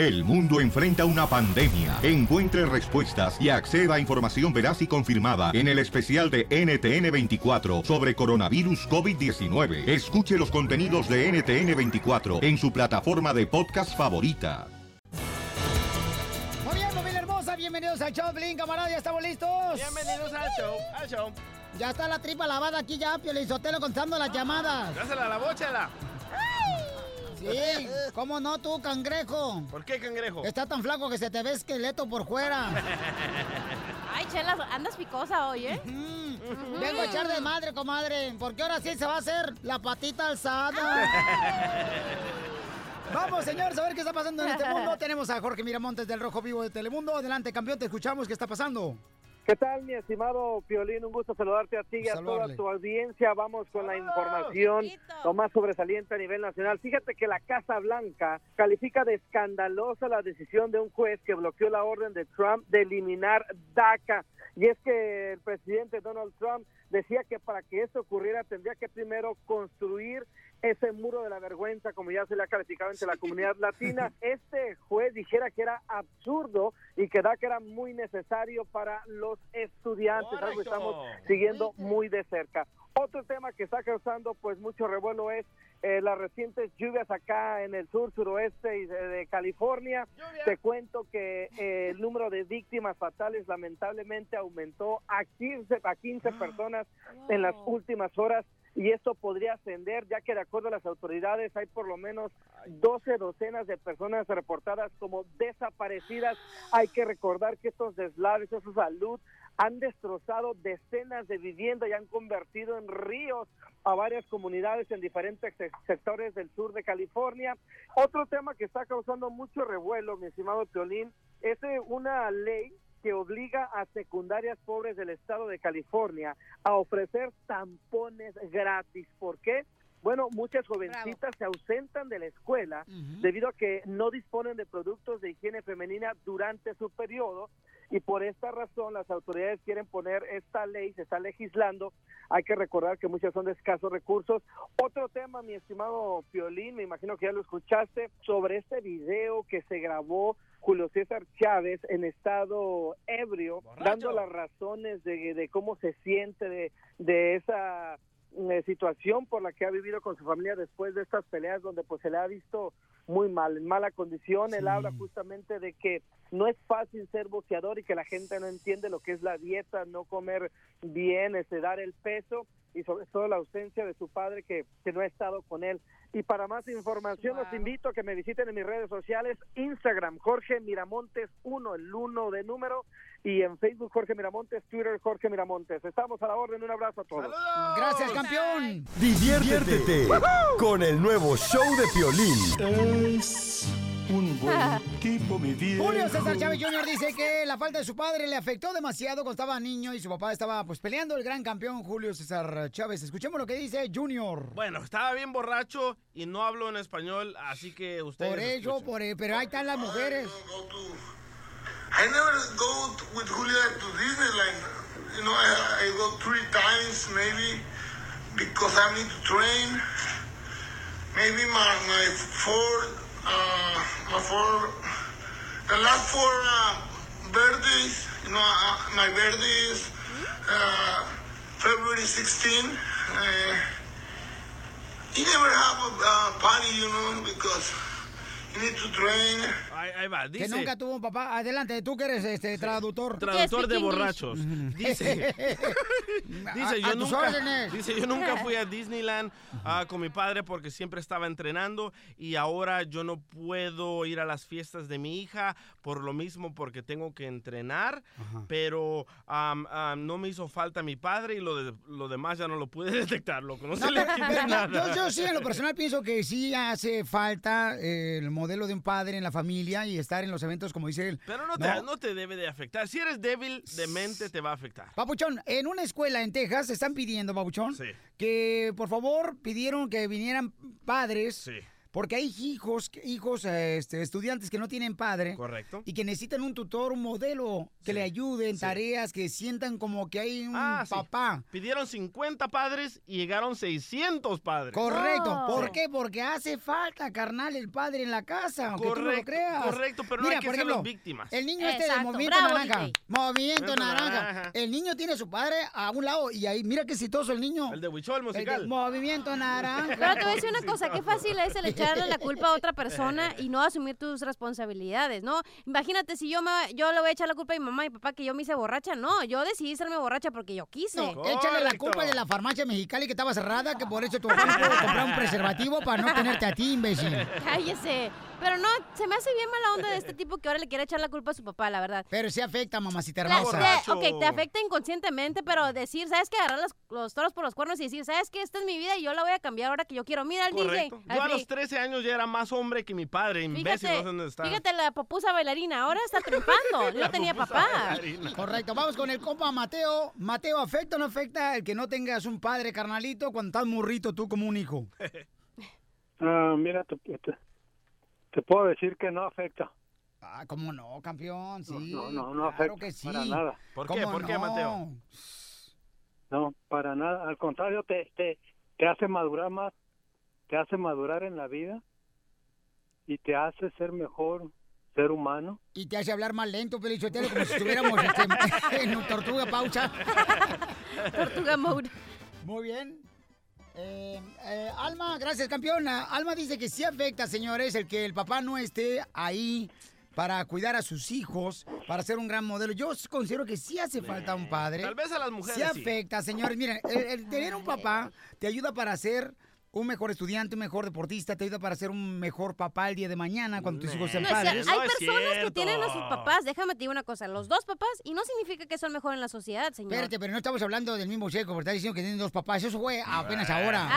El mundo enfrenta una pandemia. Encuentre respuestas y acceda a información veraz y confirmada en el especial de NTN24 sobre coronavirus COVID-19. Escuche los contenidos de NTN24 en su plataforma de podcast favorita. Muy bien, familia hermosa, bienvenidos al show, Blin, camarada, ¿ya estamos listos? Bienvenidos al show, al show. Ya está la tripa lavada aquí ya, Pio Sotelo contando las llamadas. Dásela a la bochela. Sí, ¿cómo no tú, cangrejo? ¿Por qué, cangrejo? Está tan flaco que se te ve esqueleto por fuera. Ay, Chela, andas picosa hoy, ¿eh? Vengo a echar de madre, comadre, porque ahora sí se va a hacer la patita alzada. Vamos, señores, a ver qué está pasando en este mundo. Tenemos a Jorge Miramontes del Rojo Vivo de Telemundo. Adelante, campeón, te escuchamos. ¿Qué está pasando? ¿Qué tal, mi estimado Piolín? Un gusto saludarte a ti y a toda tu audiencia. Vamos con la información lo más sobresaliente a nivel nacional. Fíjate que la Casa Blanca califica de escandalosa la decisión de un juez que bloqueó la orden de Trump de eliminar DACA. Y es que el presidente Donald Trump decía que para que esto ocurriera tendría que primero construir ese muro de la vergüenza, como ya se le ha calificado entre la comunidad latina. Este juez dijera que era absurdo y que DACA era muy necesario para los estudiantes, algo que estamos siguiendo muy de cerca. Otro tema que está causando pues mucho revuelo es eh, las recientes lluvias acá en el sur, suroeste de, de California. Te cuento que eh, el número de víctimas fatales lamentablemente aumentó a 15, a 15 personas en las últimas horas y esto podría ascender ya que de acuerdo a las autoridades hay por lo menos 12 docenas de personas reportadas como desaparecidas. Hay que recordar que estos deslaves, esa salud, han destrozado decenas de viviendas y han convertido en ríos a varias comunidades en diferentes se- sectores del sur de California. Otro tema que está causando mucho revuelo, mi estimado Piolín, es eh, una ley que obliga a secundarias pobres del estado de California a ofrecer tampones gratis. ¿Por qué? Bueno, muchas jovencitas se ausentan de la escuela debido a que no disponen de productos de higiene femenina durante su periodo y por esta razón las autoridades quieren poner esta ley, se está legislando, hay que recordar que muchas son de escasos recursos. Otro tema, mi estimado Piolín, me imagino que ya lo escuchaste, sobre este video que se grabó Julio César Chávez en estado ebrio, dando las razones de, de cómo se siente de, de esa eh, situación por la que ha vivido con su familia después de estas peleas donde pues se le ha visto muy mal, en mala condición. Él habla justamente de que no es fácil ser boxeador y que la gente no entiende lo que es la dieta, no comer bien, este, dar el peso y sobre todo la ausencia de su padre que, que no ha estado con él. Y para más información los invito a que me visiten en mis redes sociales, Instagram, Jorge Miramontes 1, el 1 de número, y en Facebook Jorge Miramontes, Twitter Jorge Miramontes. Estamos a la orden, un abrazo a todos. Gracias, campeón. Diviértete con el nuevo show de Piolín. Es un buen tipo, mi viejo. Julio César Chávez Jr. dice que la falta de su padre le afectó demasiado cuando estaba niño y su papá estaba pues peleando el gran campeón Julio César Chávez. Escuchemos lo que dice Junior. Bueno, estaba bien borracho y no hablo en español, así que ustedes. Por eso, escuchen. por pero ahí están las mujeres. I never go with Julia to Disneyland. You know, I, I go three times maybe because I need to train. Maybe my my four, uh, my four, the last four uh, birthdays. You know, uh, my birthday is uh, February 16. Uh, you never have a party, you know, because you need to train. Ahí, ahí va, Que nunca tuvo un papá. Adelante, tú que eres este traductor. Traductor de borrachos. Dice, dice, yo nunca, órdenes. dice, yo nunca fui a Disneyland ah, con mi padre porque siempre estaba entrenando y ahora yo no puedo ir a las fiestas de mi hija por lo mismo porque tengo que entrenar, pero am, am, no me hizo falta mi padre y lo, de- lo demás ya no lo pude detectar, loco. No, No, se le pero- quite pero yo, nada. yo- yo sí, en lo personal, pienso que sí hace falta eh, el modelo de un padre en la familia y estar en los eventos, como dice él. Pero no te, no te debe de afectar. Si eres débil de mente, te va a afectar. Papuchón, en una escuela en Texas están pidiendo, Papuchón, que por favor pidieron que vinieran padres Porque hay hijos, hijos este, estudiantes que no tienen padre. Correcto. Y que necesitan un tutor, un modelo que le ayude en tareas, que sientan como que hay un Ah, sí. papá. Pidieron 50 padres y llegaron 600 padres. Correcto. ¿Por qué? Porque hace falta, carnal, el padre en la casa, aunque tú no lo Correcto, creas. correcto, pero no hay que por ser ejemplo, las víctimas. El niño este del Exacto, movimiento bravo, naranja. DJ. Movimiento Movimiento naranja. naranja. El niño tiene a su padre a un lado y ahí, mira qué exitoso el niño. El de Huichol El de musical. movimiento naranja. Pero te voy a decir una cosa, qué fácil es el echarle la culpa a otra persona y no asumir tus responsabilidades, ¿no? Imagínate si yo me, yo le voy a echar la culpa a mi mamá y papá que yo me hice borracha, no, yo decidí serme borracha porque yo quise. No, échale la culpa de la farmacia mexicali que estaba cerrada, que por eso tu papá comprar un preservativo para no tenerte a ti, imbécil. Cállese. Pero no, se me hace bien mala onda de este tipo que ahora le quiere echar la culpa a su papá, la verdad. Pero sí afecta, mamacita hermosa. Borracho. ok, te afecta inconscientemente, pero decir, ¿sabes qué? Agarrar los, los toros por los cuernos y decir, ¿sabes qué? Esta es mi vida y yo la voy a cambiar ahora que yo quiero. Mira al Correcto. DJ. al Yo a los 13 años ya era más hombre que mi padre, imbécil, no sé Fíjate, dónde está. fíjate la popusa bailarina, ahora está triunfando. No tenía papá. bailarina. Correcto, vamos con el compa Mateo. Mateo, ¿afecta o no afecta el que no tengas un padre, carnalito, cuando estás morrito tú como un hijo? Ah, mira, te, te- te puedo decir que no afecta. Ah, ¿cómo no, campeón? Sí. No, no, no claro afecta que sí. para nada. ¿Por qué? ¿Cómo ¿Por qué, no? Mateo? No, para nada. Al contrario, te, te, te hace madurar más, te hace madurar en la vida y te hace ser mejor ser humano. Y te hace hablar más lento, Pelichotelo, como si estuviéramos este, en un tortuga pausa. Tortuga mode. Muy bien. Eh, eh, Alma, gracias, campeona. Alma dice que sí afecta, señores, el que el papá no esté ahí para cuidar a sus hijos, para ser un gran modelo. Yo considero que sí hace falta un padre. Tal vez a las mujeres Sí sí. afecta, señores. Miren, el, el tener un papá te ayuda para ser un mejor estudiante, un mejor deportista, te ayuda para ser un mejor papá el día de mañana cuando tus hijos sean No, o sea, padres. hay No personas que tienen a sus papás, déjame te digo una cosa, los dos papás, y no significa que son mejor en la sociedad, señor. Espérate, pero no estamos hablando del mismo checo, porque estás diciendo que tienen dos papás. Eso fue apenas Ah. ahora.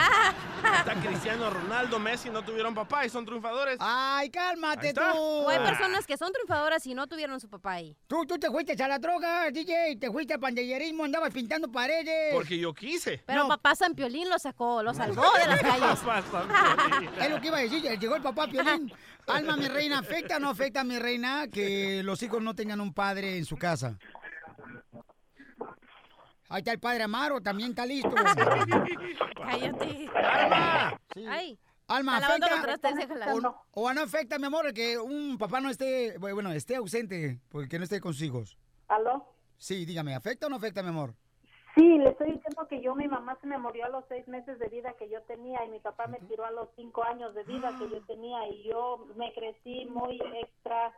Está Cristiano Ronaldo, Messi no tuvieron papá y son triunfadores. Ay, cálmate tú. O hay personas que son triunfadoras y no tuvieron su papá ahí. Tú, tú te fuiste a la droga, DJ, te fuiste al pandillerismo, andabas pintando paredes. Porque yo quise. Pero No. papá San Piolín lo sacó, lo salvó de las calles. Es lo que iba a decir, llegó el papá Piolín. Alma, mi reina, ¿afecta o no afecta, mi reina, que los hijos no tengan un padre en su casa? Ahí está el padre Amaro, también está listo. Cállate. ¡Alma! Ay, Alma, ¿afecta o no afecta, mi amor, que un papá no esté, bueno, esté ausente, porque no esté con sus hijos? ¿Aló? Sí, dígame, ¿afecta o no afecta, mi amor? Sí, le estoy diciendo que yo, mi mamá se me murió a los seis meses de vida que yo tenía y mi papá me tiró a los cinco años de vida que yo tenía y yo me crecí muy extra,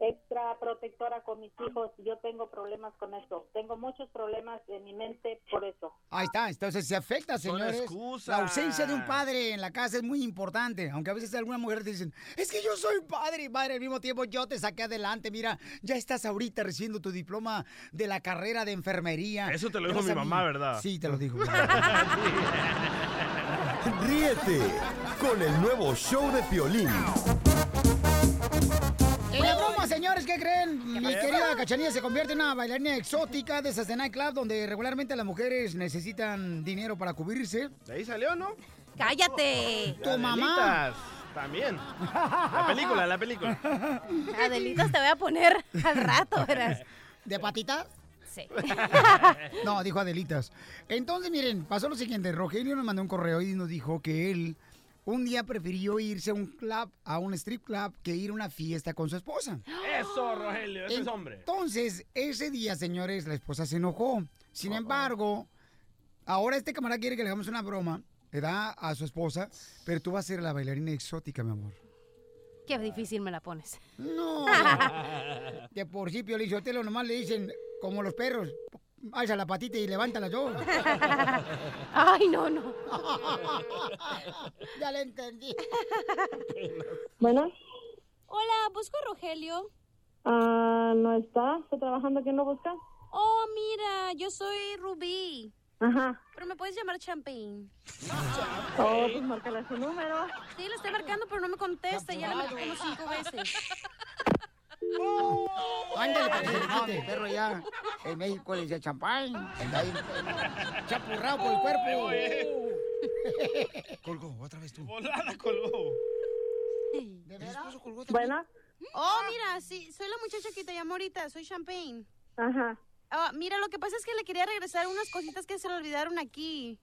extra protectora con mis hijos y yo tengo problemas con eso. Tengo muchos problemas en mi mente por eso. Ahí está, entonces se afecta, Son señores. excusas. La ausencia de un padre en la casa es muy importante, aunque a veces algunas mujeres te dicen, es que yo soy padre y madre al mismo tiempo, yo te saqué adelante, mira, ya estás ahorita recibiendo tu diploma de la carrera de enfermería. Eso te lo dijo mi a mamá, mí". ¿verdad? Sí, te lo dijo. Ríete con el nuevo show de Piolín. Señores, ¿qué creen? Mi querida Cachanilla se convierte en una bailarina exótica de esas de nightclub donde regularmente las mujeres necesitan dinero para cubrirse. De ahí salió, ¿no? cállate. Tu mamá. Adelitas, También. La película, la película. Adelitas te voy a poner al rato, verás. ¿De patitas? Sí. No, dijo Adelitas. Entonces, miren, pasó lo siguiente. Rogelio nos mandó un correo y nos dijo que él un día prefirió irse a un club, a un strip club, que ir a una fiesta con su esposa. Eso, Rogelio, ese es hombre. Entonces, ese día, señores, la esposa se enojó. Sin embargo, ahora este camarada quiere que le hagamos una broma, le da a su esposa, pero tú vas a ser la bailarina exótica, mi amor. Qué difícil me la pones. No. De por sí, Piolichotelo nomás le dicen, como los perros, alza la patita y levántala yo. Ay, no, no. ya le entendí. Bueno, Hola, busco a Rogelio. ah, no está, está trabajando, ¿quién lo busca? Oh, mira, yo soy Rubí. Ajá. Pero me puedes llamar Champagne. Oh, pues márcale su número. Sí, lo estoy marcando, pero no me contesta. Ya le marqué como cinco veces. Ándale, para que se le quite el perro ya. En México le dice champán. Anda ahí, chapurrado por el cuerpo. Colgó, otra vez tú. Volada colgó. ¿De veras? Bueno. Oh, mira, sí, soy la muchacha que te llamó ahorita, soy Champagne. Ajá. Ah, mira, lo que pasa es que le quería regresar unas cositas que se le olvidaron aquí.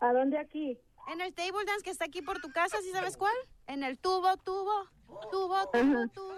¿A dónde aquí? En el table dance que está aquí por tu casa, ¿sí sabes cuál? En el tubo, tubo, tubo, tubo, tubo,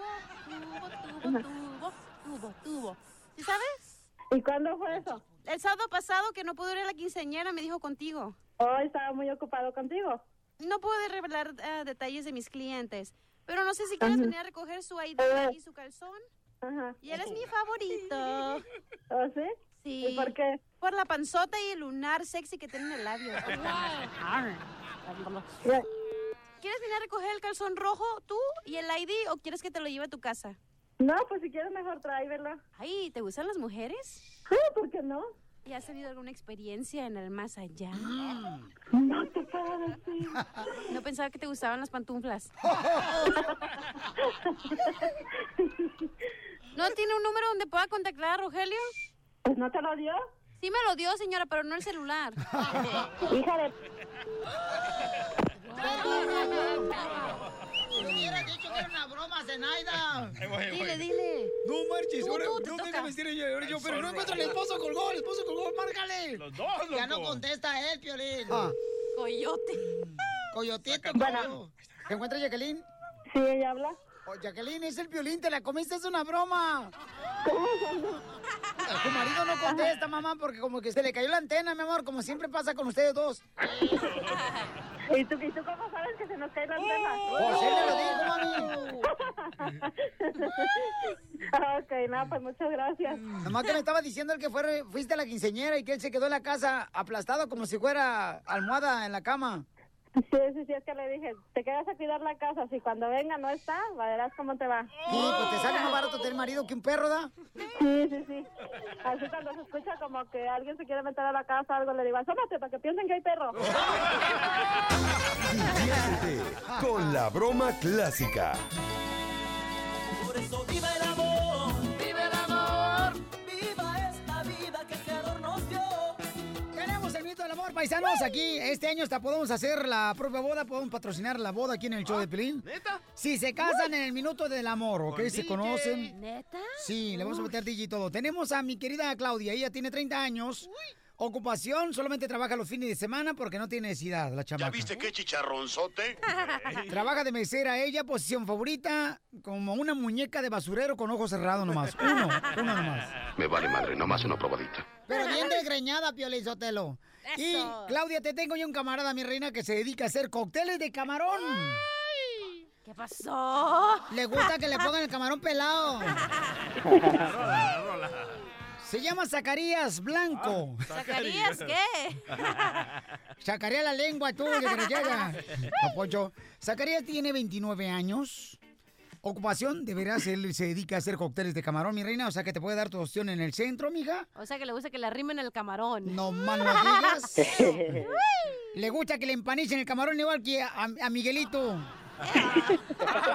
tubo, tubo, tubo, tubo, tubo. ¿Sí sabes? ¿Y cuándo fue eso? El sábado pasado que no pudo ir a la quinceañera, me dijo contigo. Oh, estaba muy ocupado contigo. No puedo revelar eh, detalles de mis clientes, pero no sé si quieres Ajá. venir a recoger su ID y su calzón. Ajá. Y él es mi favorito. ¿Oh, sí? Sí. ¿Y por qué? Por la panzota y el lunar sexy que tiene en el labio. ¿Quieres venir a recoger el calzón rojo tú y el ID o quieres que te lo lleve a tu casa? No, pues si quieres mejor tráemelo. Ay, ¿te gustan las mujeres? Sí, ¿por qué no? ¿Y has tenido alguna experiencia en el más allá? No te puedo decir. No pensaba que te gustaban las pantuflas. ¿No tiene un número donde pueda contactar a Rogelio? Pues no te lo dio. Sí me lo dio, señora, pero no el celular. Hija de... Me hubieras dicho que era una broma, Zenaida. Dile, dile. No marches, Tú, ahora tú, te no déjame decir yo, ahora yo, pero no encuentro al esposo colgó, el esposo colgó, márcale. Los dos, Ya no loco. contesta él, Piolín. Coyote. Coyotito, Bueno. coyo. ¿Se encuentra Jacqueline? Sí, ella habla. Oh, Jacqueline, es el Piolín, te la comiste, es una broma. Tu marido no contesta, mamá, porque como que se le cayó la antena, mi amor, como siempre pasa con ustedes dos. ¿Y tú, ¿Y tú cómo sabes que se nos cae la antena? Pues él me lo dijo, mami. ok, no, pues muchas gracias. Nomás que me estaba diciendo el que fue, fuiste a la quinceñera y que él se quedó en la casa aplastado como si fuera almohada en la cama. Sí, sí, sí, es que le dije, te quedas a cuidar la casa, si cuando venga no está, verás cómo te va. Sí, pues te sale más barato tener marido que un perro, ¿da? Sí, sí, sí. Así cuando se escucha como que alguien se quiere meter a la casa, algo le digo, asómate para que piensen que hay perro. Diviértete con la broma clásica. Por eso viva el amor, Tenemos el amor, paisanos. Aquí este año hasta podemos hacer la propia boda, podemos patrocinar la boda aquí en el show de Pelín. ¿Neta? Si se casan en el minuto del amor, ¿ok? Se DJ. conocen. ¿Neta? Sí, le vamos a meter DJ y todo. Tenemos a mi querida Claudia, ella tiene 30 años. Ocupación, solamente trabaja los fines de semana porque no tiene necesidad la chamaca. ¿Ya viste qué chicharronzote? Trabaja de mesera ella, posición favorita, como una muñeca de basurero con ojos cerrados nomás. Uno, uno nomás. Me vale madre, nomás una probadita. Pero bien desgreñada, Piolín Sotelo. Y. Claudia, te tengo yo un camarada, mi reina, que se dedica a hacer cócteles de camarón. ¿Qué pasó? Le gusta que le pongan el camarón pelado. La rola, la rola. Se llama Zacarías Blanco. ¿Zacarías qué? Sacaría la lengua tú, desgraciada. Zacarías tiene 29 años. Ocupación, de veras, él se dedica a hacer cócteles de camarón, mi reina. O sea que te puede dar tu opción en el centro, mija. O sea que le gusta que le arrimen el camarón. No más no digas. Le gusta que le empanicen el camarón igual que a, a Miguelito.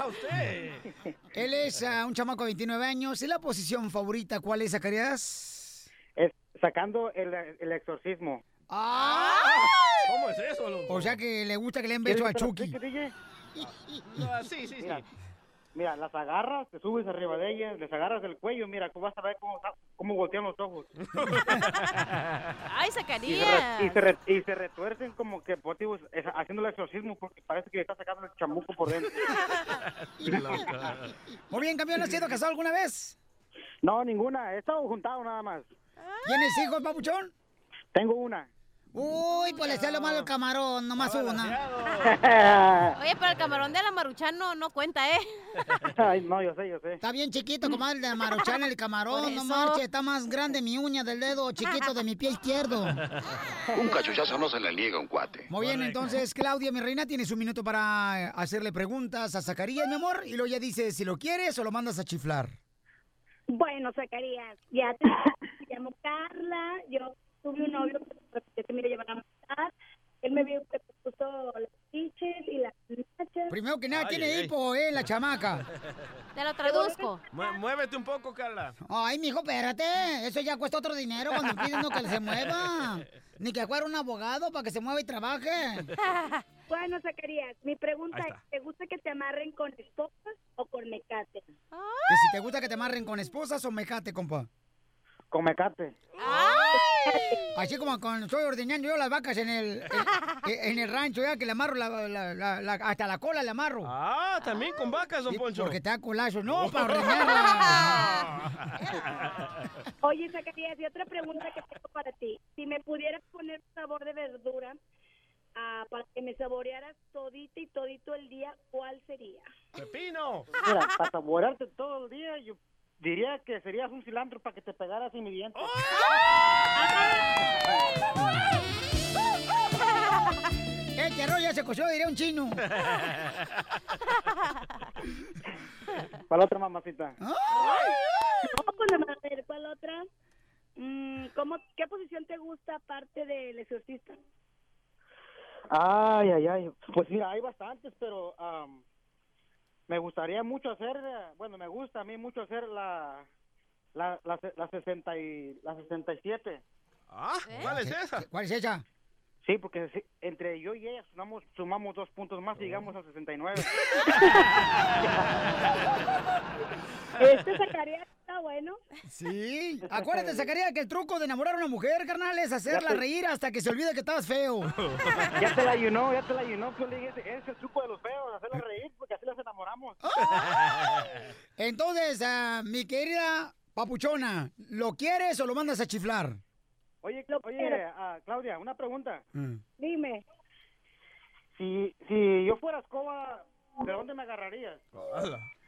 Usted. Él es ah, un chamaco de 29 años. ¿Y la posición favorita cuál es, Zacarías? Es sacando el, el exorcismo. ¡Ah! ¿Cómo es eso, loco? O sea que le gusta que le den beso a ¿Quieres que te lo Chucky. Ah, sí, sí, sí. Mira, mira, las agarras, te subes arriba de ellas, les agarras del cuello, mira, tú vas a ver cómo, cómo voltean los ojos. ¡Ay, Y se, Zacarías! re- y, se re- y se retuercen como que por ti, es- haciendo el exorcismo porque parece que le está sacando el chamuco por dentro. Muy bien, campeón, ¿has sido casado alguna vez? No, ninguna, he estado juntado nada más. ¿Tienes hijos, papuchón? Tengo una. Uy, pues le sale malo el camarón, nomás una. Oye, pero el camarón de la maruchan no, no cuenta, ¿eh? Ay, no, yo sé, yo sé. Está bien chiquito, comadre, de maruchan el camarón, no marche, está más grande mi uña del dedo chiquito de mi pie izquierdo. Un cachuchazo no se le niega a un cuate. Muy bien, entonces, Claudia, mi reina, tienes un minuto para hacerle preguntas a Zacarías, mi amor, y luego ya dice si lo quieres o lo mandas a chiflar. Bueno, Zacarías, ya te llamo Carla, yo tuve un novio que que me iba a matar, él me vio que gustó las chiches y las nachas. Primero que nada, Ay, tiene ay. hipo, eh, la chamaca. Te lo traduzco. Mu- Muévete un poco, Carla. Ay, mijo, espérate. Eso ya cuesta otro dinero cuando piden uno que se mueva. Ni que fuera un abogado para que se mueva y trabaje. Bueno, Zacarías, mi pregunta es. ¿te gusta que te amarren con esposas o con mecate? Que si te gusta que te amarren con esposas o mecate, compa. Con mecate. Así como cuando estoy ordeñando yo las vacas en el, en, en el rancho, ya que le amarro la, la- la- la- hasta la cola le amarro. Ah, también con vacas, don Sí, Poncho. Porque te da colazo. No, para ordeñarla. Oye, Zacarías, y otra pregunta que tengo para ti. Si me pudieras poner sabor de verdura ah, para que me saborearas todito y todito el día, ¿cuál sería? ¡Pepino! Mira, para saborearte todo el día, yo diría que serías un cilantro para que te pegaras en mi diente. Este arroz ya se coció, diría un chino. Para la otra mamacita. No, nada más, a ver, ¿cuál otra? Mm, ¿cómo, ¿Qué posición te gusta aparte del exorcista? Ay, ay, ay. Pues mira, hay bastantes, pero am, me gustaría mucho hacer, eh, bueno, me gusta a mí mucho hacer la la la, se- la 60 y la 67. Ah, ¿cuál es esa? ¿Cuál es esa? Sí, porque si- entre yo y ella sumamos, sumamos dos puntos más y llegamos a 69. Este Zacarías está bueno. Sí. Acuérdate, Zacarías, que el truco de enamorar a una mujer, carnal, es hacerla te- reír hasta que se olvide que estabas feo. ya te la ayunó, ya te la ayunó, ese ese es el truco de los feos, hacerla reír, porque así las enamoramos. Entonces, ah, mi querida papuchona, ¿lo quieres o lo mandas a chiflar? Oye, oye, ah, Claudia, una pregunta. Dime. Si, si yo fuera escoba, ¿de dónde me agarrarías?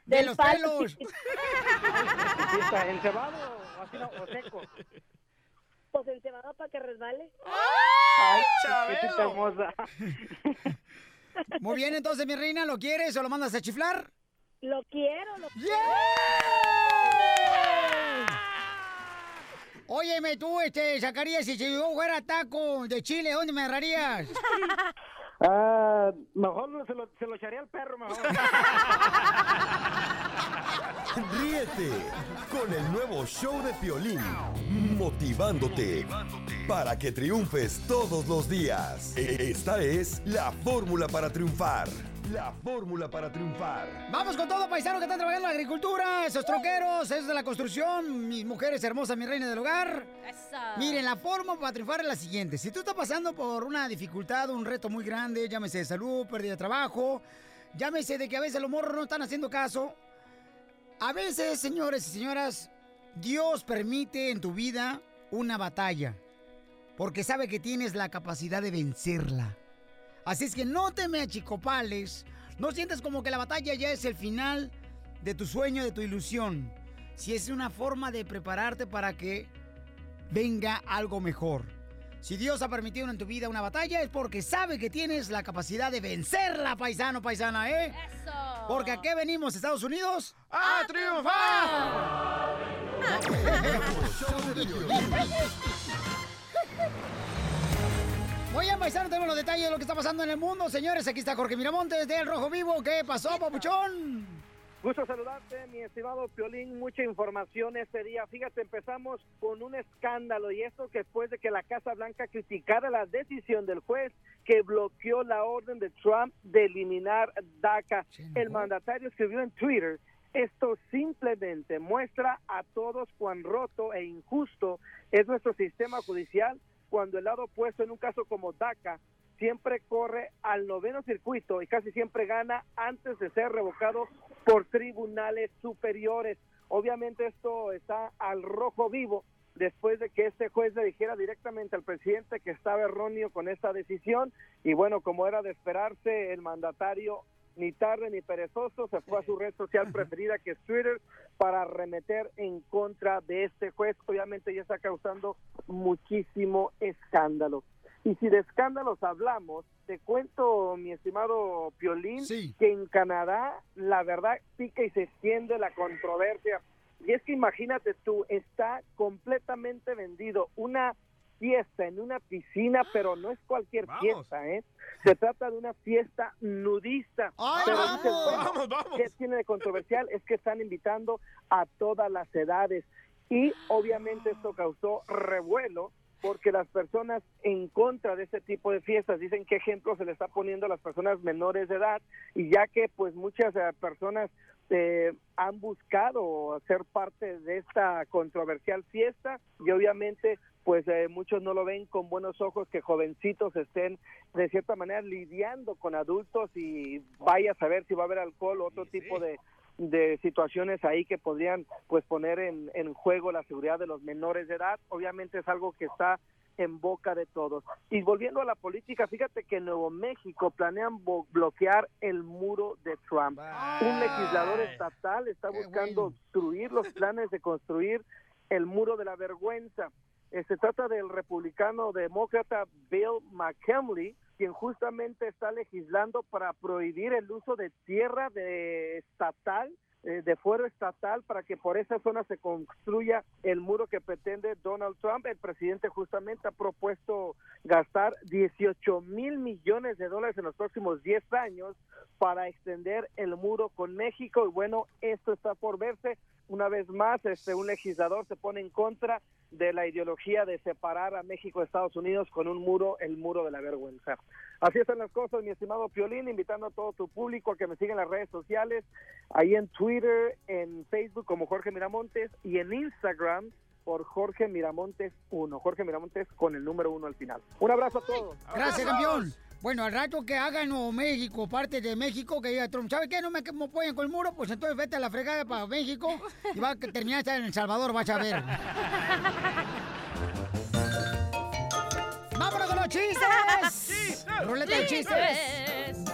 De Del los palo. pelos. ¿Encebado o, así, no, o seco? Pues encebado para que resbale. Ay, Chabelo. hermosa. Muy bien, entonces, mi reina, ¿lo quieres o lo mandas a chiflar? Lo quiero, lo Óyeme tú, este, Zacarías, si yo fuera taco de Chile, ¿dónde me agarrarías? Ah, mejor se lo, se lo echaría al perro, mejor. Ríete con el nuevo show de Piolín, motivándote para que triunfes todos los días. E- Esta es la fórmula para triunfar. La fórmula para triunfar. Vamos con todo, paisanos que están trabajando en la agricultura, esos troqueros, esos de la construcción, mis mujeres hermosas, mi reina del hogar. Miren, la forma para triunfar es la siguiente. Si tú estás pasando por una dificultad, un reto muy grande, llámese de salud, pérdida de trabajo, llámese de que a veces los morros no están haciendo caso, a veces, señores y señoras, Dios permite en tu vida una batalla, porque sabe que tienes la capacidad de vencerla. Así es que no te me achicopales, no sientes como que la batalla ya es el final de tu sueño, de tu ilusión. Si es una forma de prepararte para que venga algo mejor. Si Dios ha permitido en tu vida una batalla es porque sabe que tienes la capacidad de vencerla, paisano, paisana, ¿eh? Porque a qué venimos, Estados Unidos? ¡A triunfar! Muy bien, paisano, tenemos los detalles de lo que está pasando en el mundo. Señores, aquí está Jorge Miramontes de El Rojo Vivo. ¿Qué pasó, papuchón? Gusto saludarte, mi estimado Piolín. Mucha información este día. Fíjate, empezamos con un escándalo y esto que después de que la Casa Blanca criticara la decisión del juez que bloqueó la orden de Trump de eliminar DACA. El mandatario escribió en Twitter, esto simplemente muestra a todos cuán roto e injusto es nuestro sistema judicial cuando el lado opuesto en un caso como DACA siempre corre al noveno circuito y casi siempre gana antes de ser revocado por tribunales superiores. Obviamente esto está al rojo vivo después de que este juez le dijera directamente al presidente que estaba erróneo con esta decisión y bueno, como era de esperarse, el mandatario ni tarde ni perezoso se fue a su red social preferida que es Twitter para arremeter en contra de este juez. Obviamente ya está causando muchísimo escándalo. Y si de escándalos hablamos, te cuento, mi estimado Piolín, que en Canadá la verdad pica y se extiende la controversia. Y es que imagínate tú, está completamente vendido una fiesta en una piscina, pero no es cualquier fiesta, ¿eh? Se trata de una fiesta nudista. ¡Ay, Pero vamos! dices, bueno, Vamos, vamos. ¿Qué tiene de controversial? Es que están invitando a todas las edades. Y obviamente esto causó revuelo porque las personas en contra de ese tipo de fiestas dicen qué ejemplo se le está poniendo a las personas menores de edad y ya que pues muchas eh, personas eh, han buscado ser parte de esta controversial fiesta y obviamente pues eh, muchos no lo ven con buenos ojos que jovencitos estén de cierta manera lidiando con adultos y vaya a saber si va a haber alcohol o otro tipo de de situaciones ahí que podrían pues poner en, en juego la seguridad de los menores de edad obviamente es algo que está en boca de todos. Y volviendo a la política, fíjate que en Nuevo México planean bo- bloquear el muro de Trump. Un legislador estatal está buscando obstruir los planes de construir el muro de la vergüenza. Eh, se trata del republicano demócrata Bill McKinley, quien justamente está legislando para prohibir el uso de tierra de estatal eh, de fuero estatal para que por esa zona se construya el muro que pretende Donald Trump. El presidente justamente ha propuesto gastar 18 mil millones de dólares en los próximos 10 años para extender el muro con México y bueno, esto está por verse. Una vez más, este un legislador se pone en contra de la ideología de separar a México de Estados Unidos con un muro, el muro de la vergüenza. Así están las cosas, mi estimado Piolín, invitando a todo tu público a que me siga en las redes sociales, ahí en Twitter, en Facebook como Jorge Miramontes y en Instagram por Jorge Miramontes 1, Jorge Miramontes con el número uno al final. Un abrazo a todos. Gracias, campeón. Bueno, al rato que haga Nuevo México, parte de México, que diga Trump, ¿sabe qué? No me, me apoyan con el muro, pues entonces vete a la fregada para México y va a terminar hasta en El Salvador, vas a ver. ¡Vámonos con los chistes! ¡Ruleta de chistes!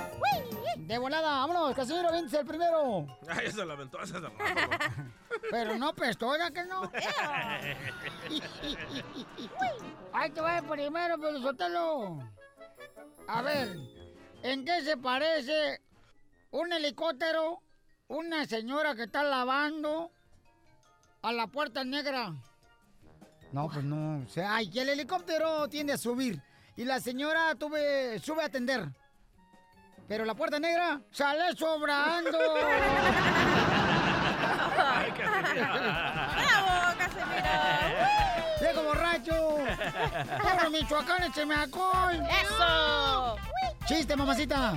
De volada, vámonos, Casimiro, vente el primero. Ay, se lo aventó, se Pero no pestó, oiga que no. Ahí te va el primero, pero suéltalo. A ver, ¿en qué se parece un helicóptero, una señora que está lavando a la puerta negra? No, pues no. O sea, ay, que el helicóptero tiende a subir y la señora tuve, sube a atender. Pero la puerta negra sale sobrando. ¡Bravo, Casimiro! ¡Viejo borracho! ¡Ahora Michoacán, écheme alcohol! ¡Eso! ¡Chiste, mamacita!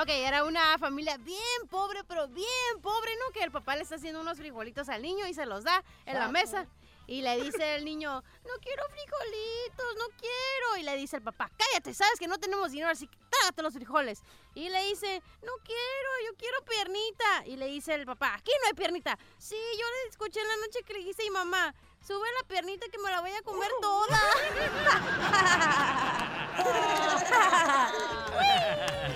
Ok, era una familia bien pobre, pero bien pobre, ¿no? Que el papá le está haciendo unos frijolitos al niño y se los da en la mesa. Y le dice el niño, no quiero frijolitos, no quiero. Y le dice el papá, cállate, sabes que no tenemos dinero, así que trágate los frijoles. Y le dice, no quiero, yo quiero piernita. Y le dice el papá, aquí no hay piernita. Sí, yo le escuché en la noche que le dice a mi mamá, sube la piernita que me la voy a comer toda.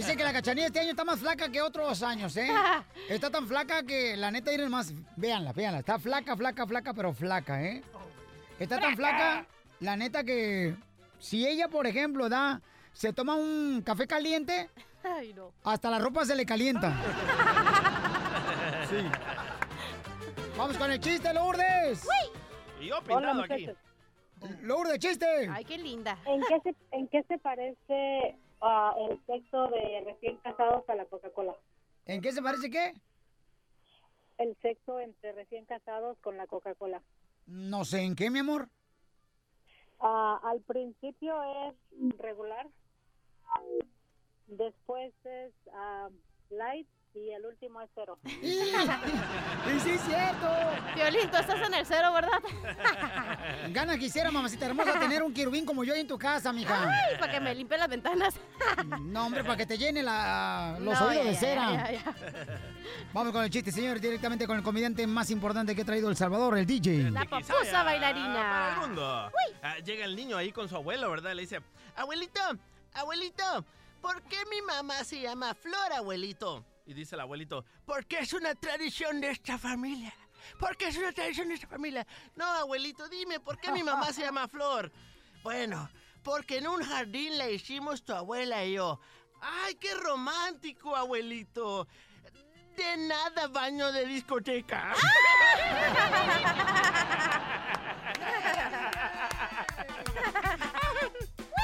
Dice que la cachanilla este año está más flaca que otros años, ¿eh? Está tan flaca que la neta ir más. Véanla, véanla. Está flaca, flaca, flaca, pero flaca, ¿eh? Está tan flaca, la neta que si ella, por ejemplo, da, se toma un café caliente, Ay, no. hasta la ropa se le calienta. Sí. Vamos con el chiste, Lourdes. Y yo Hola, pintado aquí. Lourdes, chiste. Ay, qué linda. ¿En qué se, en qué se parece ah, el sexo de recién casados a la Coca-Cola? ¿En qué se parece qué? El sexo entre recién casados con la Coca-Cola. No sé en qué, mi amor. Ah, al principio es regular, después es ah, light y el último es cero. Y sí, es cierto. Violín, tú estás en el cero, ¿verdad? Gana quisiera, mamacita hermosa, tener un querubín como yo ahí en tu casa, mija. Ay, para que me limpie las ventanas. No, hombre, para que te llene la, los No, oídos ya, de cera. ya, ya. Vamos con el chiste, señor, directamente con el comediante más importante que ha traído El Salvador, el DJ. La papusa ah, bailarina. para el mundo. Ah, llega el niño ahí con su abuelo, ¿verdad? Le dice, abuelito, abuelito, ¿por qué mi mamá se llama Flor, abuelito? Y dice el abuelito, porque es una tradición de esta familia. Porque es una tradición de esta familia. No, abuelito, dime, ¿por qué mi mamá se llama Flor? Bueno, porque en un jardín la hicimos tu abuela y yo. ¡Ay, qué romántico, abuelito! De nada, baño de discoteca.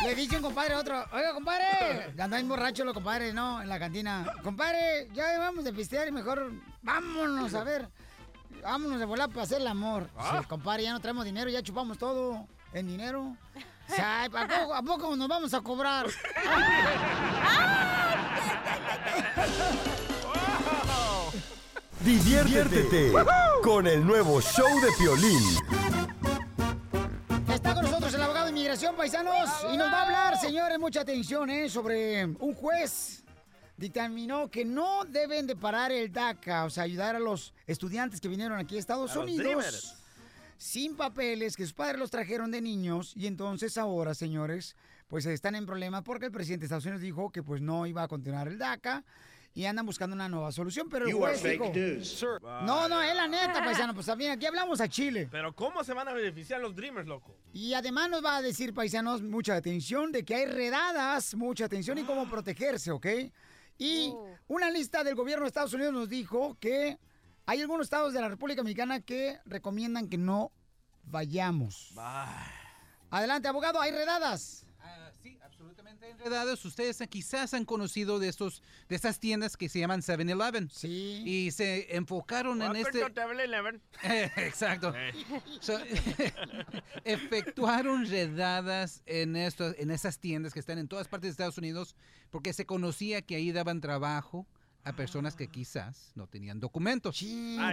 Le dice un compadre a otro, oiga, compadre, andan borrachos los compadres, ¿no? En la cantina. Compadre, ya vamos de pistear y mejor vámonos a ver. Vámonos de volar para hacer el amor. Ah. Sí, compadre, ya no traemos dinero, ya chupamos todo en dinero. Dice, Ay, ¿a poco, a poco nos vamos a cobrar? Diviértete con el nuevo show de Piolín. Paisanos, y nos va a hablar, señores, mucha atención, ¿eh? Sobre un juez dictaminó que no deben de parar el DACA, o sea, ayudar a los estudiantes que vinieron aquí a Estados A Unidos sin papeles, que sus padres los trajeron de niños, y entonces ahora, señores, pues están en problemas porque el presidente de Estados Unidos dijo que pues no iba a continuar el DACA. Y andan buscando una nueva solución, pero el juez dijo-. No, no, es la neta, paisano. Pues también aquí hablamos a Chile. Pero ¿cómo se van a beneficiar los Dreamers, loco? Y además nos va a decir, paisanos, mucha atención de que hay redadas, mucha atención y cómo protegerse, ¿ok? Y una lista del gobierno de Estados Unidos nos dijo que hay algunos estados de la República Mexicana que recomiendan que no vayamos. Adelante, abogado, hay redadas. Sí, absolutamente enredados. Ustedes quizás han conocido de estos de estas tiendas que se llaman 7-Eleven. Sí. Y se enfocaron en este Exacto. So, efectuaron redadas en estos, en esas tiendas que están en todas partes de Estados Unidos porque se conocía que ahí daban trabajo a personas que quizás no tenían documentos.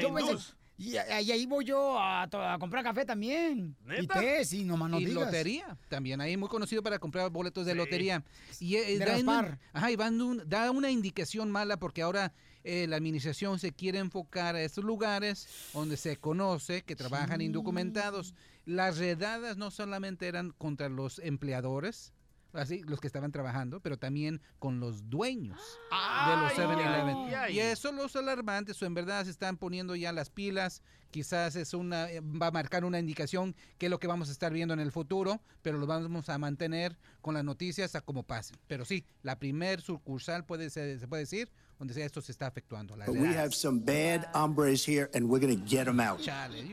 Yo pensé- y, y ahí voy yo a, comprar café también. Y té, sí, nomás no y digas. lotería también ahí muy conocido para comprar boletos de lotería. Y eh, De da, un- ajá, y van un- da una indicación mala porque ahora eh, la administración se quiere enfocar a estos lugares donde se conoce que trabajan indocumentados. Las redadas no solamente eran contra los empleadores así los que estaban trabajando pero también con los dueños de los Ay, 7-Eleven ay, ay. y eso los alarmantes o en verdad se están poniendo ya las pilas quizás es una eh, va a marcar una indicación que es lo que vamos a estar viendo en el futuro pero lo vamos a mantener con las noticias a como pasen pero sí la primer sucursal puede ser, se puede decir donde sea esto se está efectuando la we have some bad hombres here, and we're going to get them out.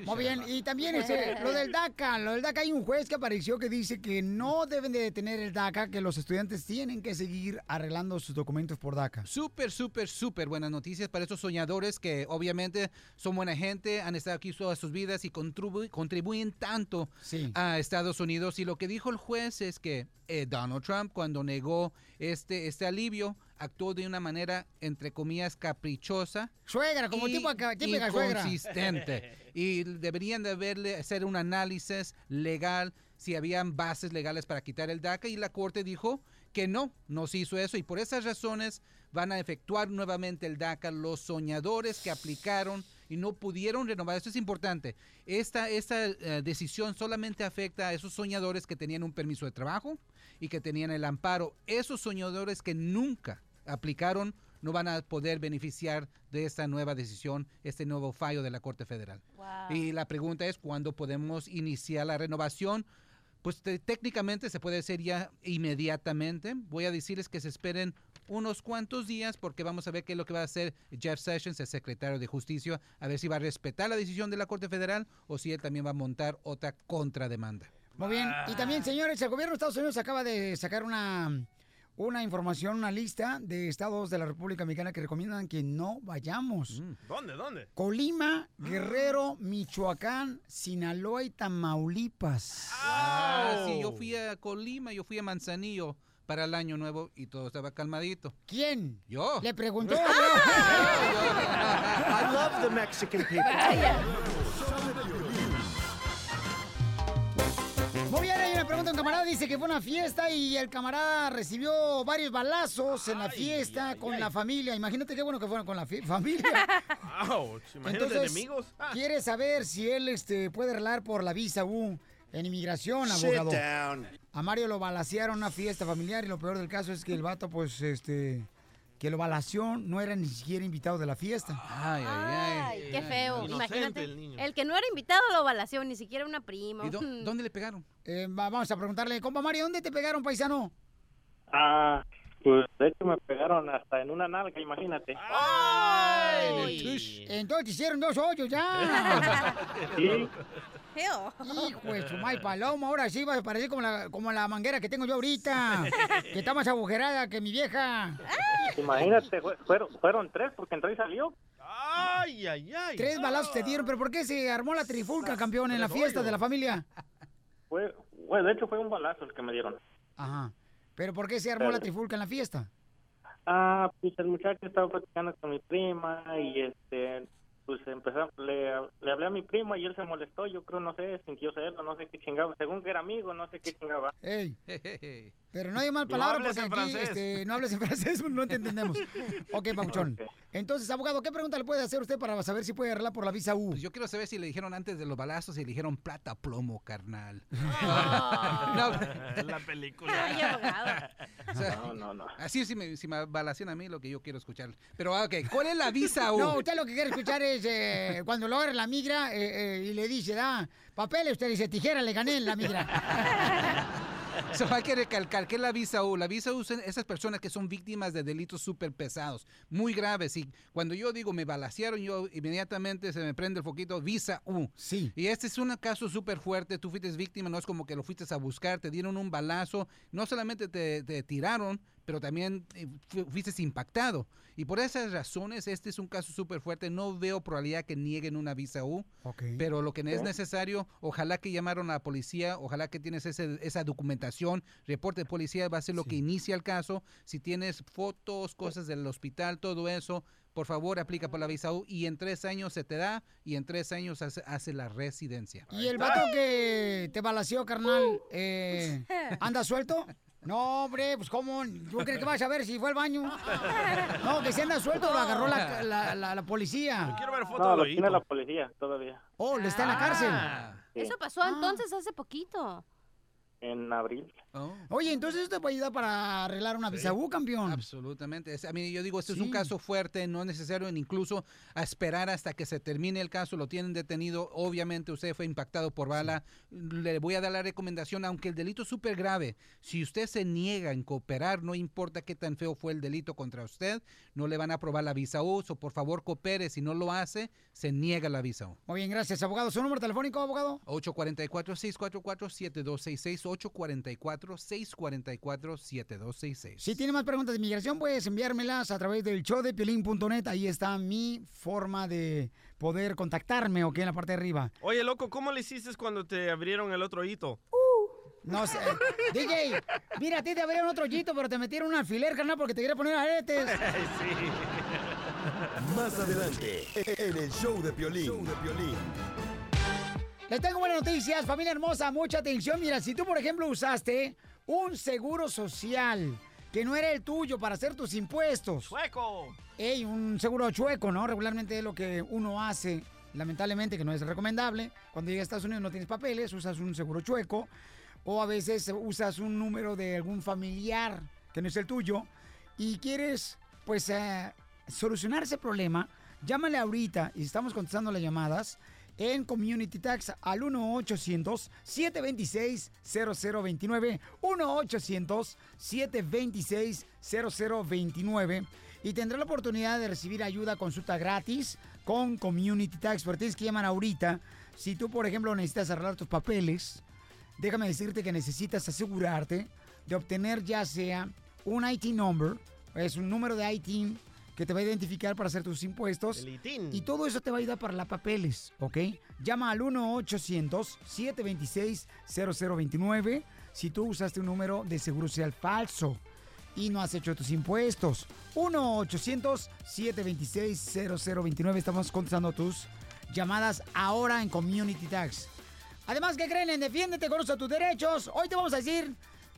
Muy bien, y también este, lo del DACA, lo del DACA hay un juez que apareció que dice que no deben de detener el DACA, que los estudiantes tienen que seguir arreglando sus documentos por DACA. Súper, súper, súper buenas noticias para estos soñadores que obviamente son buena gente, han estado aquí todas sus vidas y contribu- contribuyen tanto a Estados Unidos. Y lo que dijo el juez es que eh, Donald Trump, cuando negó este, este alivio, actuó de una manera, entre comillas, caprichosa. Suegra, como y tipo acá- típica suegra. inconsistente. y deberían de haberle hacer un análisis legal si habían bases legales para quitar el DACA y la corte dijo que no, no se hizo eso y por esas razones van a efectuar nuevamente el DACA los soñadores que aplicaron y no pudieron renovar. Esto es importante. Esta, esta eh, decisión solamente afecta a esos soñadores que tenían un permiso de trabajo y que tenían el amparo. Esos soñadores que nunca aplicaron no van a poder beneficiar de esta nueva decisión, este nuevo fallo de la Corte Federal. Y la pregunta es, ¿cuándo podemos iniciar la renovación? Pues te- técnicamente se puede hacer ya inmediatamente. Voy a decirles que se esperen unos cuantos días porque vamos a ver qué es lo que va a hacer Jeff Sessions, el secretario de Justicia, a ver si va a respetar la decisión de la Corte Federal o si él también va a montar otra contrademanda. Muy bien, y también, señores, el gobierno de Estados Unidos acaba de sacar una, una información, una lista de estados de la República Mexicana que recomiendan que no vayamos. ¿Dónde? ¿Dónde? Colima, Guerrero, Michoacán, Sinaloa y Tamaulipas. Ah, sí, yo fui a Colima, yo fui a Manzanillo para el año nuevo y todo estaba calmadito. ¿Quién? Yo. Le preguntó. I love the Mexican people. dice que fue una fiesta y el camarada recibió varios balazos en la fiesta con la familia. Imagínate qué bueno que fueron con la familia. Ouch, imagínate Entonces, enemigos. Ah. quiere saber si él este, puede arreglar por la visa U en inmigración, Sit abogado. down. A Mario lo balacearon en una fiesta familiar y lo peor del caso es que el vato, pues, este, que lo balació no era ni siquiera invitado de la fiesta. Ay, Ay, qué feo. Inocente Imagínate. el niño. El, que no era invitado a la ovalación, ni siquiera una prima. ¿Y dó- dónde le pegaron? Eh, va- vamos a preguntarle, compa Mario, ¿dónde te pegaron, paisano? Ah, pues de hecho me pegaron hasta en una nalga, imagínate. Entonces te hicieron dos hoyos ya. Sí. Hijo de su mal paloma, ahora sí vas a parecer como la, como la manguera que tengo yo ahorita, que está más agujerada que mi vieja. Imagínate, fue- fueron, fueron tres porque entró y salió. Ay, ay, ay. Tres balazos te dieron, pero ¿por qué se armó la trifulca, campeón, en la fiesta de la familia? Fue, bueno, de hecho fue un balazo el que me dieron. Ajá. ¿Pero por qué se armó Pero- la trifulca en la fiesta? Ah, pues el muchacho estaba platicando con mi prima y este, pues empezó, le, le hablé a mi prima y él se molestó, yo creo, no sé, sintió celos, no sé qué chingaba, según que era amigo, no sé qué chingaba. Ey. Pero no hay mal No palabra hables porque aquí este, no hables en francés, no te entendemos. Ok, Pauchón. Entonces, abogado, ¿qué pregunta le puede hacer usted para saber si puede arreglar por la visa U? Pues yo quiero saber si le dijeron antes de los balazos, si le dijeron plata plomo, carnal. La película. Ay, abogado. O sea, No, no, no. Así si me, si me balacen a mí lo que yo quiero escuchar. Pero, ah, ok, ¿cuál es la visa U? No, usted lo que quiere escuchar es eh, cuando lo agarra la migra eh, eh, y le dice, da papeles, usted dice, tijera, le gané en la migra. So, hay que recalcar que la visa U, la visa U son esas personas que son víctimas de delitos súper pesados, muy graves. Y cuando yo digo me balacearon, yo inmediatamente se me prende el foquito, visa U. Sí. Y este es un caso súper fuerte, tú fuiste víctima, no es como que lo fuiste a buscar, te dieron un balazo, no solamente te, te tiraron, pero también eh, fu- fuiste impactado. Y por esas razones, este es un caso súper fuerte. No veo probabilidad que nieguen una visa U. Pero lo que es necesario, ojalá que llamaron a la policía, ojalá que tienes ese- esa documentación, reporte de policía va a ser lo que inicia el caso. Si tienes fotos, cosas del hospital, todo eso, por favor aplica por la visa U y en tres años se te da y en tres años hace, hace la residencia. ¿Y el vato que te balació, carnal, eh, anda suelto? No, hombre, pues ¿cómo? ¿Tú crees que vas a ver si fue al baño? No, que si anda suelto lo agarró la, la- la- la policía. quiero ver No, lo tiene la policía todavía, Oh, le está en la cárcel. Eso pasó entonces hace poquito. en abril. Oye, entonces esto te puede ayudar para arreglar una visa U, campeón. Absolutamente. Es- a mí yo digo, esto es Sí. un caso fuerte, no es necesario incluso a esperar hasta que se termine el caso, lo tienen detenido, obviamente usted fue impactado por bala, le voy a dar la recomendación, aunque el delito es súper grave, si usted se niega en cooperar, no importa qué tan feo fue el delito contra usted, no le van a aprobar la visa U, so por favor coopere, si no lo hace, se niega la visa U. Muy bien, gracias, abogado. ¿Su número telefónico, abogado? 844-644-7266, 844-644-7266. Si tiene más preguntas de inmigración, puedes enviármelas a través del show de piolín.net. Ahí está mi forma de poder contactarme, ¿ok? En la parte de arriba. Oye, loco, ¿cómo le hiciste cuando te abrieron el otro hito? No sé. DJ, mira, a ti te abrieron otro hoyito, pero te metieron un alfiler, carnal, porque te quería poner aretes. Más adelante, en el show de Piolín. Les tengo buenas noticias, familia hermosa, mucha atención. Mira, si tú, por ejemplo, usaste un seguro social que no era el tuyo para hacer tus impuestos. ¡Chueco! Ey, un seguro chueco, ¿no? Regularmente es lo que uno hace, lamentablemente, que no es recomendable. Cuando llegas a Estados Unidos no tienes papeles, usas un seguro chueco. O a veces usas un número de algún familiar que no es el tuyo. Y quieres, pues, eh, solucionar ese problema. Llámale ahorita y estamos contestando las llamadas en Community Tax al 1-800-726-0029. 1-800-726-0029. Y tendrá la oportunidad de recibir ayuda, consulta gratis con Community Tax. Pero tienes que llamar ahorita. Si tú, por ejemplo, necesitas arreglar tus papeles, déjame decirte que necesitas asegurarte de obtener ya sea un IT number, es un número de IT que te va a identificar para hacer tus impuestos. Y todo eso te va a ayudar para la papeles, ¿ok? Llama al 1-800-726-0029 si tú usaste un número de seguro social falso y no has hecho tus impuestos. 1-800-726-0029. Estamos contestando tus llamadas ahora en Community Tax. Además, ¿qué creen? En Defiéndete, conoce tus derechos. Hoy te vamos a decir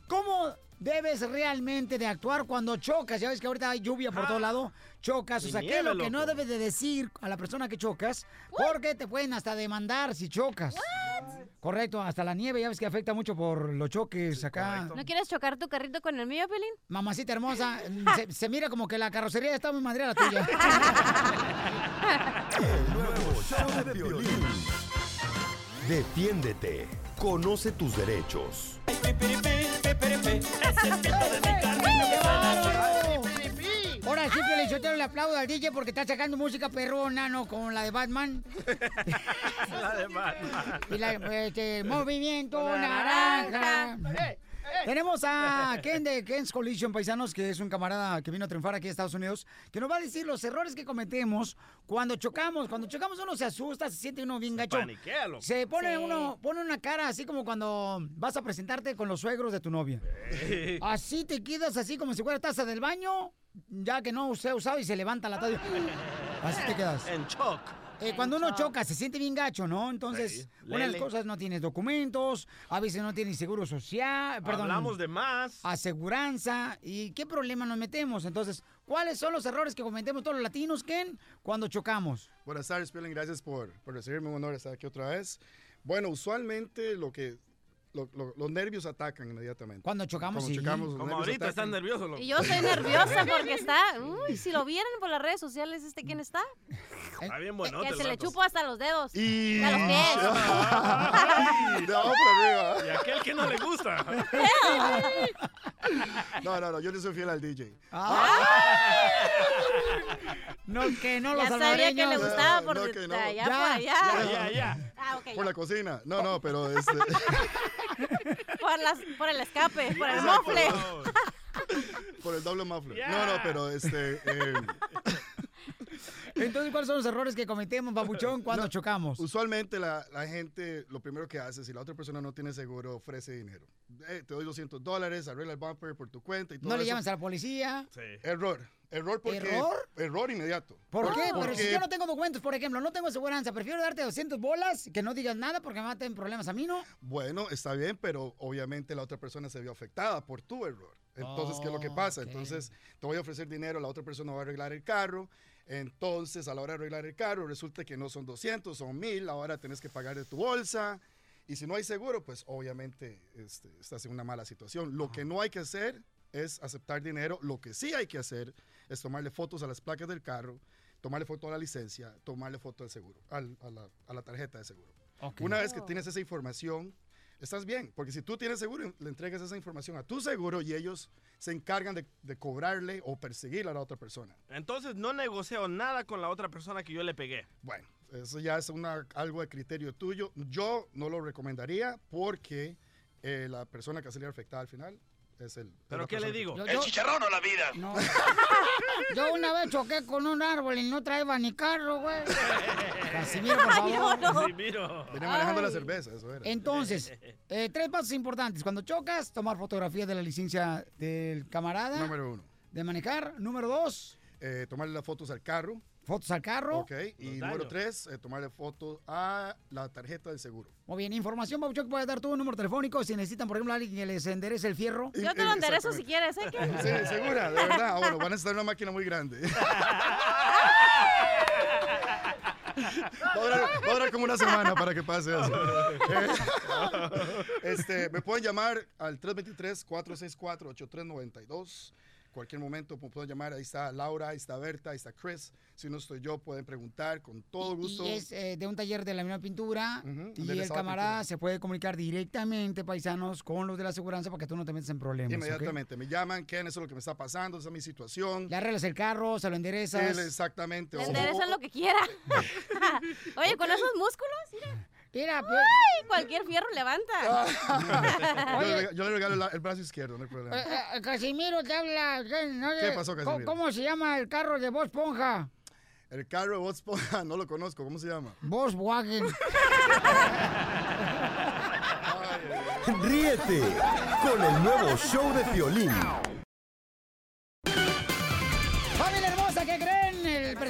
cómo debes realmente de actuar cuando chocas. Ya ves que ahorita hay lluvia por todo lado. Chocas, o sea, ¿qué es lo que no debes de decir a la persona que chocas? Porque te pueden hasta demandar si chocas. Correcto, hasta la nieve, ya ves que afecta mucho por los choques acá. ¿No quieres chocar tu carrito con el mío, Pelín? Mamacita hermosa, se, se mira como que la carrocería está muy madre la tuya. El nuevo show de Piolín. Defiéndete. Conoce tus derechos. Ahora sí que le yo le aplaudo al DJ porque está sacando música perrona, ¿no? Como la de Batman. La de Batman. Y la, este, movimiento naranja. Tenemos a Ken de Ken's Collision Paisanos, que es un camarada que vino a triunfar aquí en Estados Unidos, que nos va a decir los errores que cometemos cuando chocamos. Cuando chocamos uno se asusta, se siente uno bien gacho. Se pone Sí. uno, pone una cara así como cuando vas a presentarte con los suegros de tu novia. Así te quedas así como si fuera taza del baño, ya que no se ha usado y se levanta la taza. Así te quedas. En shock. Eh, cuando uno choca, se siente bien gacho, ¿no? Entonces, Sí, una de las cosas no tienes documentos, a veces no tienes seguro social, perdón. Hablamos de más. Aseguranza. ¿Y qué problema nos metemos? Entonces, ¿cuáles son los errores que cometemos todos los latinos, Ken, cuando chocamos? Buenas tardes, Piolín. Gracias por, por recibirme. Un honor estar aquí otra vez. Bueno, usualmente lo que lo- lo- los nervios atacan inmediatamente. Cuando chocamos, Cuando sí. chocamos, Como ahorita están atacan. nerviosos. loco. Y yo soy nerviosa porque está. Uy, si lo vieran por las redes sociales, ¿este quién está? Está bien bueno. que se le chupo hasta los dedos. Y... A los pies. Ay, para Y aquel que no le gusta. No, no, no, yo no soy fiel al DJ. No, que no los Ya sabía que le gustaba por No, de- que no. allá Ya, por allá. Ya, ya, ya. Ah, ok. Por la cocina. No, no, pero este, Por, las, por el escape, por el Exacto. mofle. por el doble muffler. Ya. No, no, pero este, eh, Entonces, ¿cuáles son los errores que cometemos, babuchón, cuando No, chocamos? usualmente la, la gente lo primero que hace, si la otra persona no tiene seguro, ofrece dinero. Eh, te doy 200 dólares, arregla el bumper por tu cuenta y todo No le eso. llamas a la policía. Sí. Error. Error porque... ¿Error? Error inmediato. ¿Por qué? Pero Porque- si yo no tengo documentos, por ejemplo, no tengo aseguranza, prefiero darte 200 bolas que no digas nada porque me maten problemas a mí, ¿no? Bueno, está bien, pero obviamente la otra persona se vio afectada por tu error. Entonces, ¿qué es lo que pasa? Ok. Entonces, te voy a ofrecer dinero, la otra persona va a arreglar el carro. Entonces, a la hora de arreglar el carro, resulta que no son 200, son 1000. Ahora tienes que pagar de tu bolsa. Y si no hay seguro, pues obviamente este, estás en una mala situación. Lo que no hay que hacer es aceptar dinero. Lo que sí hay que hacer es tomarle fotos a las placas del carro, tomarle foto a la licencia, tomarle foto al seguro, al- a, la, a la tarjeta de seguro. Una vez que Oh. tienes esa información, estás bien, porque si tú tienes seguro, le entregas esa información a tu seguro y ellos se encargan de, de cobrarle o perseguir a la otra persona. Entonces no negocio nada con la otra persona que yo le pegué. Bueno, eso ya es una, algo de criterio tuyo. Yo no lo recomendaría porque eh, la persona que va a salir afectada al final es el... ¿Pero qué le digo? Yo- ¿El yo- chicharrón o la vida? No. Yo una vez choqué con un árbol y no traía ni carro, güey. Casimiro, por favor. Casimiro. Venía manejando la Ay. cerveza, eso era. Entonces, eh, tres pasos importantes. Cuando chocas, tomar fotografía de la licencia del camarada Número uno, de manejar. Número dos, eh, tomarle las fotos al carro. Fotos al carro. Ok, y Los número daños. tres, eh, tomarle fotos a la tarjeta del seguro. Muy bien, información, Babuchón, que puedes dar tu número telefónico si necesitan, por ejemplo, alguien que les enderece el fierro. Yo te lo enderezo si quieres, ¿eh? Sí, segura, de verdad. Bueno, van a necesitar una máquina muy grande. Va a, durar, va a durar como una semana para que pase eso. Eh, este, me pueden llamar al 323-464-8392. Cualquier momento me pueden llamar. Ahí está Laura, ahí está Berta, ahí está Chris. Si no estoy yo, pueden preguntar con todo gusto. Y es eh, de un taller de la misma pintura. Y el camarada Pintura. se puede comunicar directamente, paisanos, con los de la aseguranza para que tú no te metas en problemas. Inmediatamente me llaman, Ken, eso es lo que me está pasando, esa es mi situación. Le arreglas el carro, se lo enderezas. Sí, exactamente. Le O- enderezan lo que quiera. Oye, con esos músculos, mira. Mira, pues, Ay, cualquier fierro levanta. yo, Oye. le, yo le regalo la- el brazo izquierdo, no hay problema. Eh, eh, Casimiro te habla. ¿qué, no ¿Qué sé, pasó, ¿cómo- Casimiro? ¿Cómo se llama el carro de Vos Ponja? El carro de Bob Esponja, no lo conozco, ¿cómo se llama? Volkswagen. Ríete con el nuevo show de Piolín.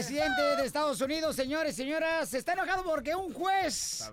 Presidente de Estados Unidos, señores, señoras, está enojado porque un juez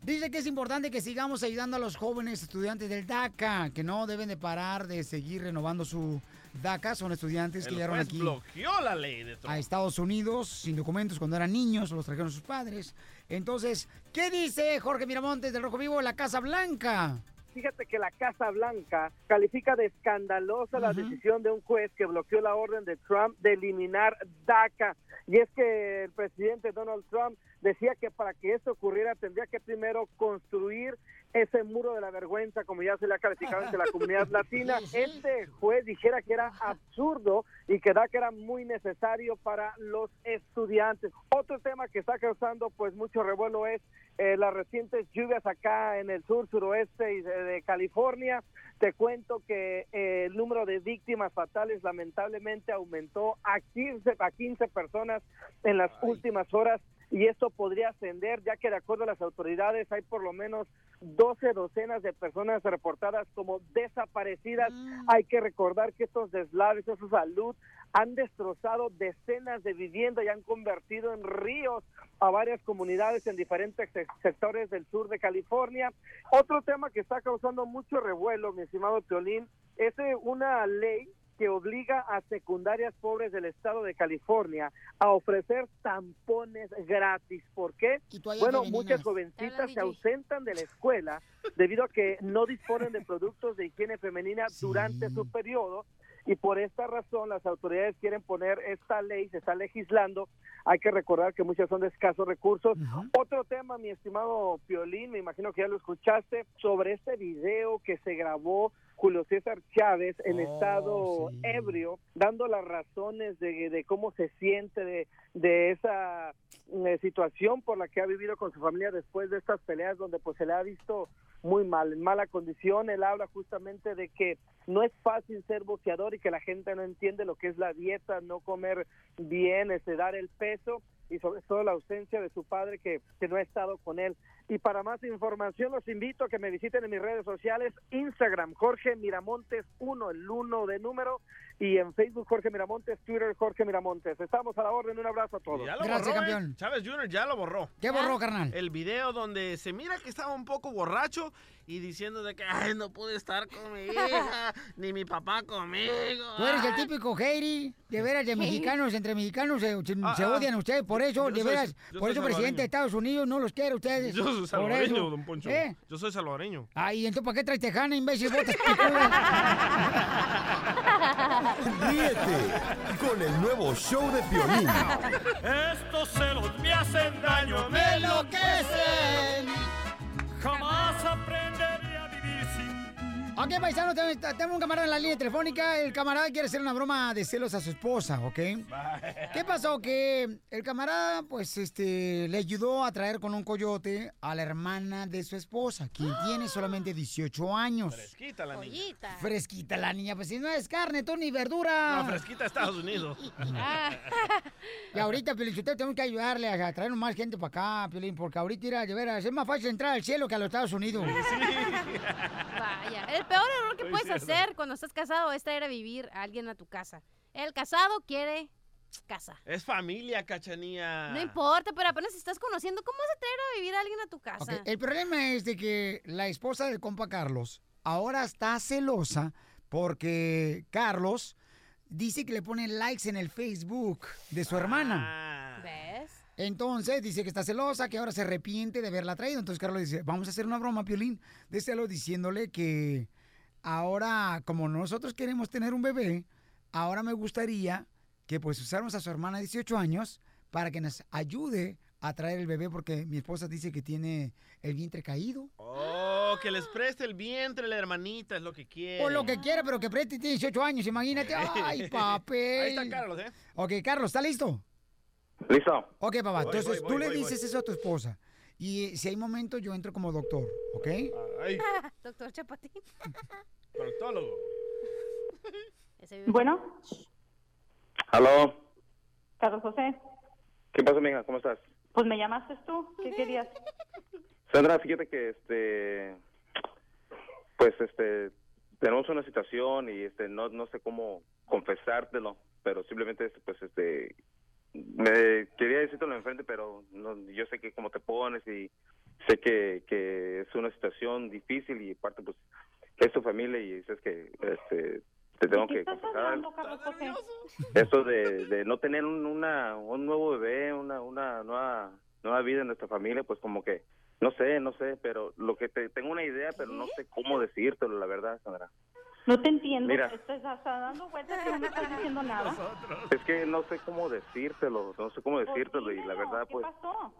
dice que es importante que sigamos ayudando a los jóvenes estudiantes del DACA, que no deben de parar de seguir renovando su DACA. Son estudiantes que llegaron aquí bloqueó la ley de Trump. a Estados Unidos sin documentos cuando eran niños, los trajeron sus padres. Entonces, ¿qué dice Jorge Miramontes del Rojo Vivo, la Casa Blanca? Fíjate que la Casa Blanca califica de escandalosa la decisión de un juez que bloqueó la orden de Trump de eliminar DACA. Y es que el presidente Donald Trump decía que para que esto ocurriera tendría que primero construir ese muro de la vergüenza, como ya se le ha calificado entre la comunidad latina. Este juez dijera que era absurdo y que da que era muy necesario para los estudiantes. Otro tema que está causando pues mucho revuelo es eh, las recientes lluvias acá en el sur, suroeste y de, de California. Te cuento que eh, el número de víctimas fatales lamentablemente aumentó a 15, a 15 personas en las últimas horas y esto podría ascender ya que de acuerdo a las autoridades hay por lo menos 12 docenas de personas reportadas como desaparecidas. Hay que recordar que estos deslaves, esa salud, han destrozado decenas de viviendas y han convertido en ríos a varias comunidades en diferentes se- sectores del sur de California. Otro tema que está causando mucho revuelo, mi estimado Piolín, es eh, una ley que obliga a secundarias pobres del estado de California a ofrecer tampones gratis. ¿Por qué? Bueno, femeninas. muchas jovencitas se ausentan de la escuela debido a que no disponen de productos de higiene femenina durante su periodo y por esta razón las autoridades quieren poner esta ley, se está legislando. Hay que recordar que muchas son de escasos recursos. Otro tema, mi estimado Piolín, me imagino que ya lo escuchaste, sobre este video que se grabó Julio César Chávez en estado ebrio, dando las razones de, de cómo se siente de, de esa eh, situación por la que ha vivido con su familia después de estas peleas donde pues se le ha visto muy mal, en mala condición. Él habla justamente de que no es fácil ser boxeador y que la gente no entiende lo que es la dieta, no comer bien, este, dar el peso y sobre todo la ausencia de su padre que, que no ha estado con él. Y para más información los invito a que me visiten en mis redes sociales, Instagram, Jorge Miramontes 1, el 1 de número, y en Facebook Jorge Miramontes, Twitter Jorge Miramontes. Estamos a la orden, un abrazo a todos. Ya lo borró, ¿eh? Chávez Jr. ya lo borró. ¿Qué borró, carnal? El video donde se mira que estaba un poco borracho y diciendo de que ay, no pude estar con mi hija, ni mi papá conmigo. Tú eres el típico Heidi, de veras, de mexicanos, entre mexicanos se, se- Ah, se ah. odian ustedes, por eso, de veras, por eso presidente de Estados Unidos no los quiere a ustedes. Yo soy salvadoreño, don Poncho. ¿Eh? Yo soy salvadoreño. Ay, entonces, ¿para qué traes tejana, imbécil? Botas Ríete con el nuevo show de Piolín. Estos celos me hacen daño, me enloquecen. Jamás Ok, paisano, tengo, un camarada en la línea telefónica. El camarada quiere hacer una broma de celos a su esposa, ¿ok? ¿Qué pasó? Que el camarada, pues, este, le ayudó a traer con un coyote a la hermana de su esposa, quien tiene solamente 18 años. Fresquita la niña. Fresquita la niña, pues si no es carne, tú ni verdura. No, fresquita Estados Unidos. Y ahorita, Piolín, usted tenemos que ayudarle a traer más gente para acá, Piolín, porque ahorita, mira, de veras, es más fácil entrar al cielo que a los Estados Unidos. Vaya, el peor error que Estoy puedes cierto. hacer cuando estás casado es traer a vivir a alguien a tu casa. El casado quiere casa. Es familia, cachanía. No importa, pero apenas estás conociendo, ¿cómo vas a traer a vivir a alguien a tu casa? El problema es de que la esposa del compa Carlos ahora está celosa porque Carlos dice que le pone likes en el Facebook de su hermana. ¿Ves? Entonces dice que está celosa, que ahora se arrepiente de haberla traído. Entonces Carlos dice, vamos a hacer una broma, Piolín, de celo diciéndole que ahora, como nosotros queremos tener un bebé, ahora me gustaría que pues usáramos a su hermana de 18 años para que nos ayude a traer el bebé porque mi esposa dice que tiene el vientre caído. Oh, que les preste el vientre la hermanita, es lo que quiere. O lo que quiera, pero que preste tiene 18 años, imagínate. Ay, papel. Ahí está Carlos, ¿eh? Ok, Carlos, ¿está listo? Listo. Ok, papá, Voy, entonces voy, tú voy, le voy, dices eso a tu esposa. Y si hay momentos, yo entro como doctor, ¿ok? Doctor Chapatín. Proctólogo. Bueno, Aló. Carlos José, ¿Qué pasa, mija? ¿Cómo estás? pues me llamaste tú, ¿qué querías? Sandra, fíjate que este pues este tenemos una situación y este no no sé cómo confesártelo, pero simplemente pues este me quería decírtelo enfrente, pero no, yo sé que cómo te pones y sé que, que es una situación difícil y aparte pues es tu familia y es que este te tengo ¿De qué que confesar. de, de no tener un, una, un nuevo bebé, una, una nueva, nueva vida en nuestra familia, pues como que, no sé, no sé, pero lo que te, tengo una idea, pero no sé cómo decírtelo, la verdad, Sandra. No te entiendo, Mira. estás hasta dando vueltas y no me estás diciendo nada. Es que no sé cómo decírtelo, no sé cómo decírtelo y la verdad, ¿qué pues, pasó?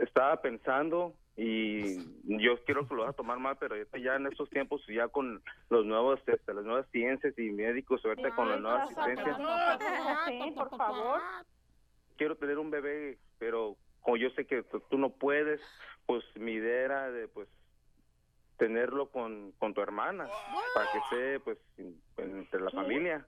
estaba pensando y yo quiero que lo vas a tomar mal, pero ya en estos tiempos, ya con los nuevos, este, las nuevas ciencias y médicos, ahorita con las nuevas asistencias, por favor. quiero tener un bebé, pero como yo sé que tú tú no puedes, pues mi idea era de, pues, tenerlo con, con tu hermana, para que esté, pues, en- entre la familia.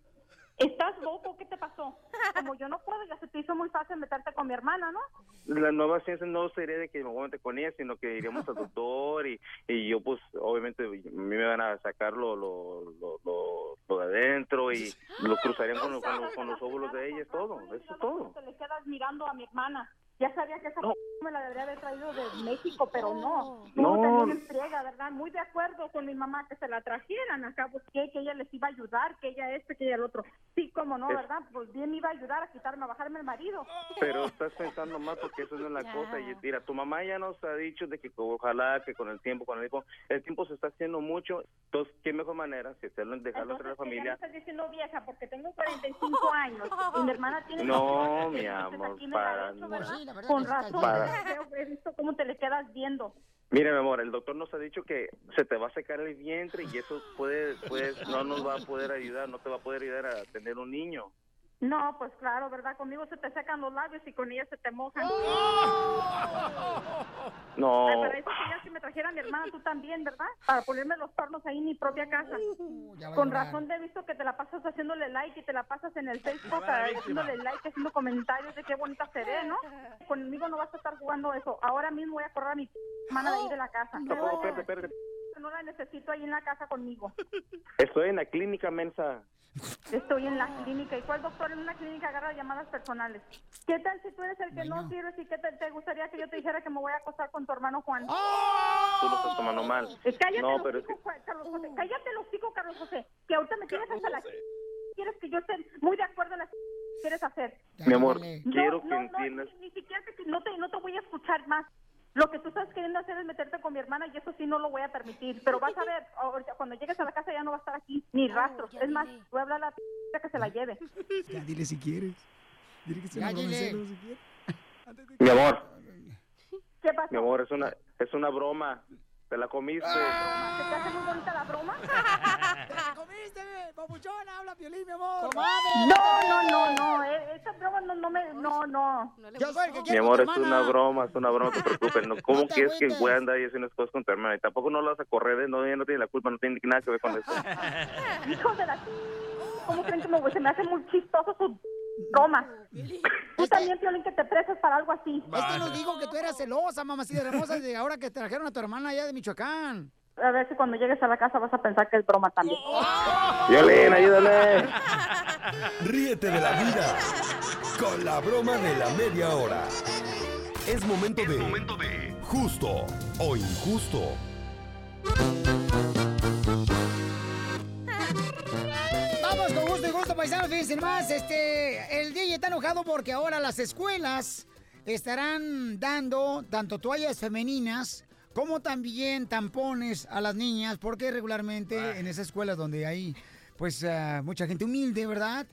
¿Estás loco? ¿Qué te pasó? Como yo no puedo, ya se te hizo muy fácil meterte con mi hermana, ¿no? La nueva ciencia no sería de que me voy a meter con ella, sino que iríamos al doctor y, y yo, pues, obviamente, a mí me van a sacar lo, lo, lo, lo- lo de adentro y lo cruzarían con, los- con los- con los óvulos de ella, es todo, eso es todo. Te le quedas mirando a mi hermana. Ya sabía que esa p- me la debería haber traído de México, pero no. No. también en friega, ¿verdad? Muy de acuerdo con mi mamá que se la trajeran acá, pues que, que ella les iba a ayudar, que ella este, que ella el otro. Sí, como no, Es- ¿verdad? Pues bien me iba a ayudar a quitarme, a bajarme el marido. Pero estás pensando más porque eso no es la cosa. Y mira, tu mamá ya nos ha dicho de que ojalá que con el tiempo, con el tiempo, el tiempo se está haciendo mucho. Entonces, ¿qué mejor manera si hacerlo, dejarlo entre la familia? estás diciendo vieja porque tengo 45 años y mi hermana tiene No, 18, mi amor, para hecho, no. La verdad Con razón, Para- he visto cómo te le quedas viendo. Mira, mi amor, el doctor nos ha dicho que se te va a secar el vientre y eso puede, pues, no nos va a poder ayudar, no te va a poder ayudar a tener un niño. No, pues claro, ¿verdad? Conmigo se te secan los labios y con ella se te mojan. No. Ay, para eso querías que me trajera mi hermana, tú también, ¿verdad? Para ponerme los cuernos ahí en mi propia casa. a Con razón te he visto que te la pasas haciéndole like y te la pasas en el Facebook ah, haciéndole like, haciendo comentarios de qué bonita se ve, ¿no? Conmigo no vas a estar jugando eso. Ahora mismo voy a correr a mi hermana de ahí de la casa. Tampoco, espérate, espérate. No la necesito ahí en la casa conmigo. Estoy en la clínica mensa. Estoy en la clínica. ¿Y cuál doctor en una clínica agarra llamadas personales? ¿Qué tal si tú eres el que no sirves y qué te, te gustaría que yo te dijera que me voy a acostar con tu hermano Juan? Tú lo estás tomando mal. Eh, Cállate No, los pero es hocico, Juan- Carlos José. Cállate los hocico, Carlos José. Que ahorita me tienes hasta la... Quieres que yo esté muy de acuerdo en las que quieres hacer. Mi amor, No, quiero que no, no, entiendas. ni, ni siquiera te- no te, no te voy a escuchar más. Lo que tú estás queriendo hacer es meterte con mi hermana y eso sí no lo voy a permitir. Pero vas a ver, ahorita, cuando llegues a la casa ya no va a estar aquí ni rastros. es más, voy a hablar a la p que se la lleve. Ya, dile si quieres. Dile que se Ya, una broma si quieres. Mi amor, ¿Qué pasó? mi amor, es una, es una broma. Te la comiste. ¿Se te hace muy bonita la broma? comiste, papuchón! ¡Habla, Piolín, mi amor! No, no, no, no. eh, Esa broma no, no me... No, no. Yo soy el que Mi amor, es una broma, es una broma, no te preocupes. No, ¿Cómo No te quieres que voy a andar y haciendo cosas con tu hermana? Y tampoco no la vas a correr, ¿eh? no, ella no tiene la culpa, no tiene nada que ver con eso. Hijos de la... ¿Cómo creen que me, se me hace muy chistoso su broma? Tú también, Piolín, que te presas para algo así. Es que nos dijo que tú eras celosa, mamacita hermosa, de ahora que trajeron a tu hermana allá de Michoacán. A ver si cuando llegues a la casa vas a pensar que es broma también. Violín, ayúdame. Ríete de la vida con la broma de la media hora. Es momento de justo o injusto. Gusto paisanos. Fíjense más, este, el DJ está enojado porque ahora las escuelas estarán dando tanto toallas femeninas como también tampones a las niñas, porque regularmente en esas escuelas donde hay, pues, ah, mucha gente humilde, ¿verdad?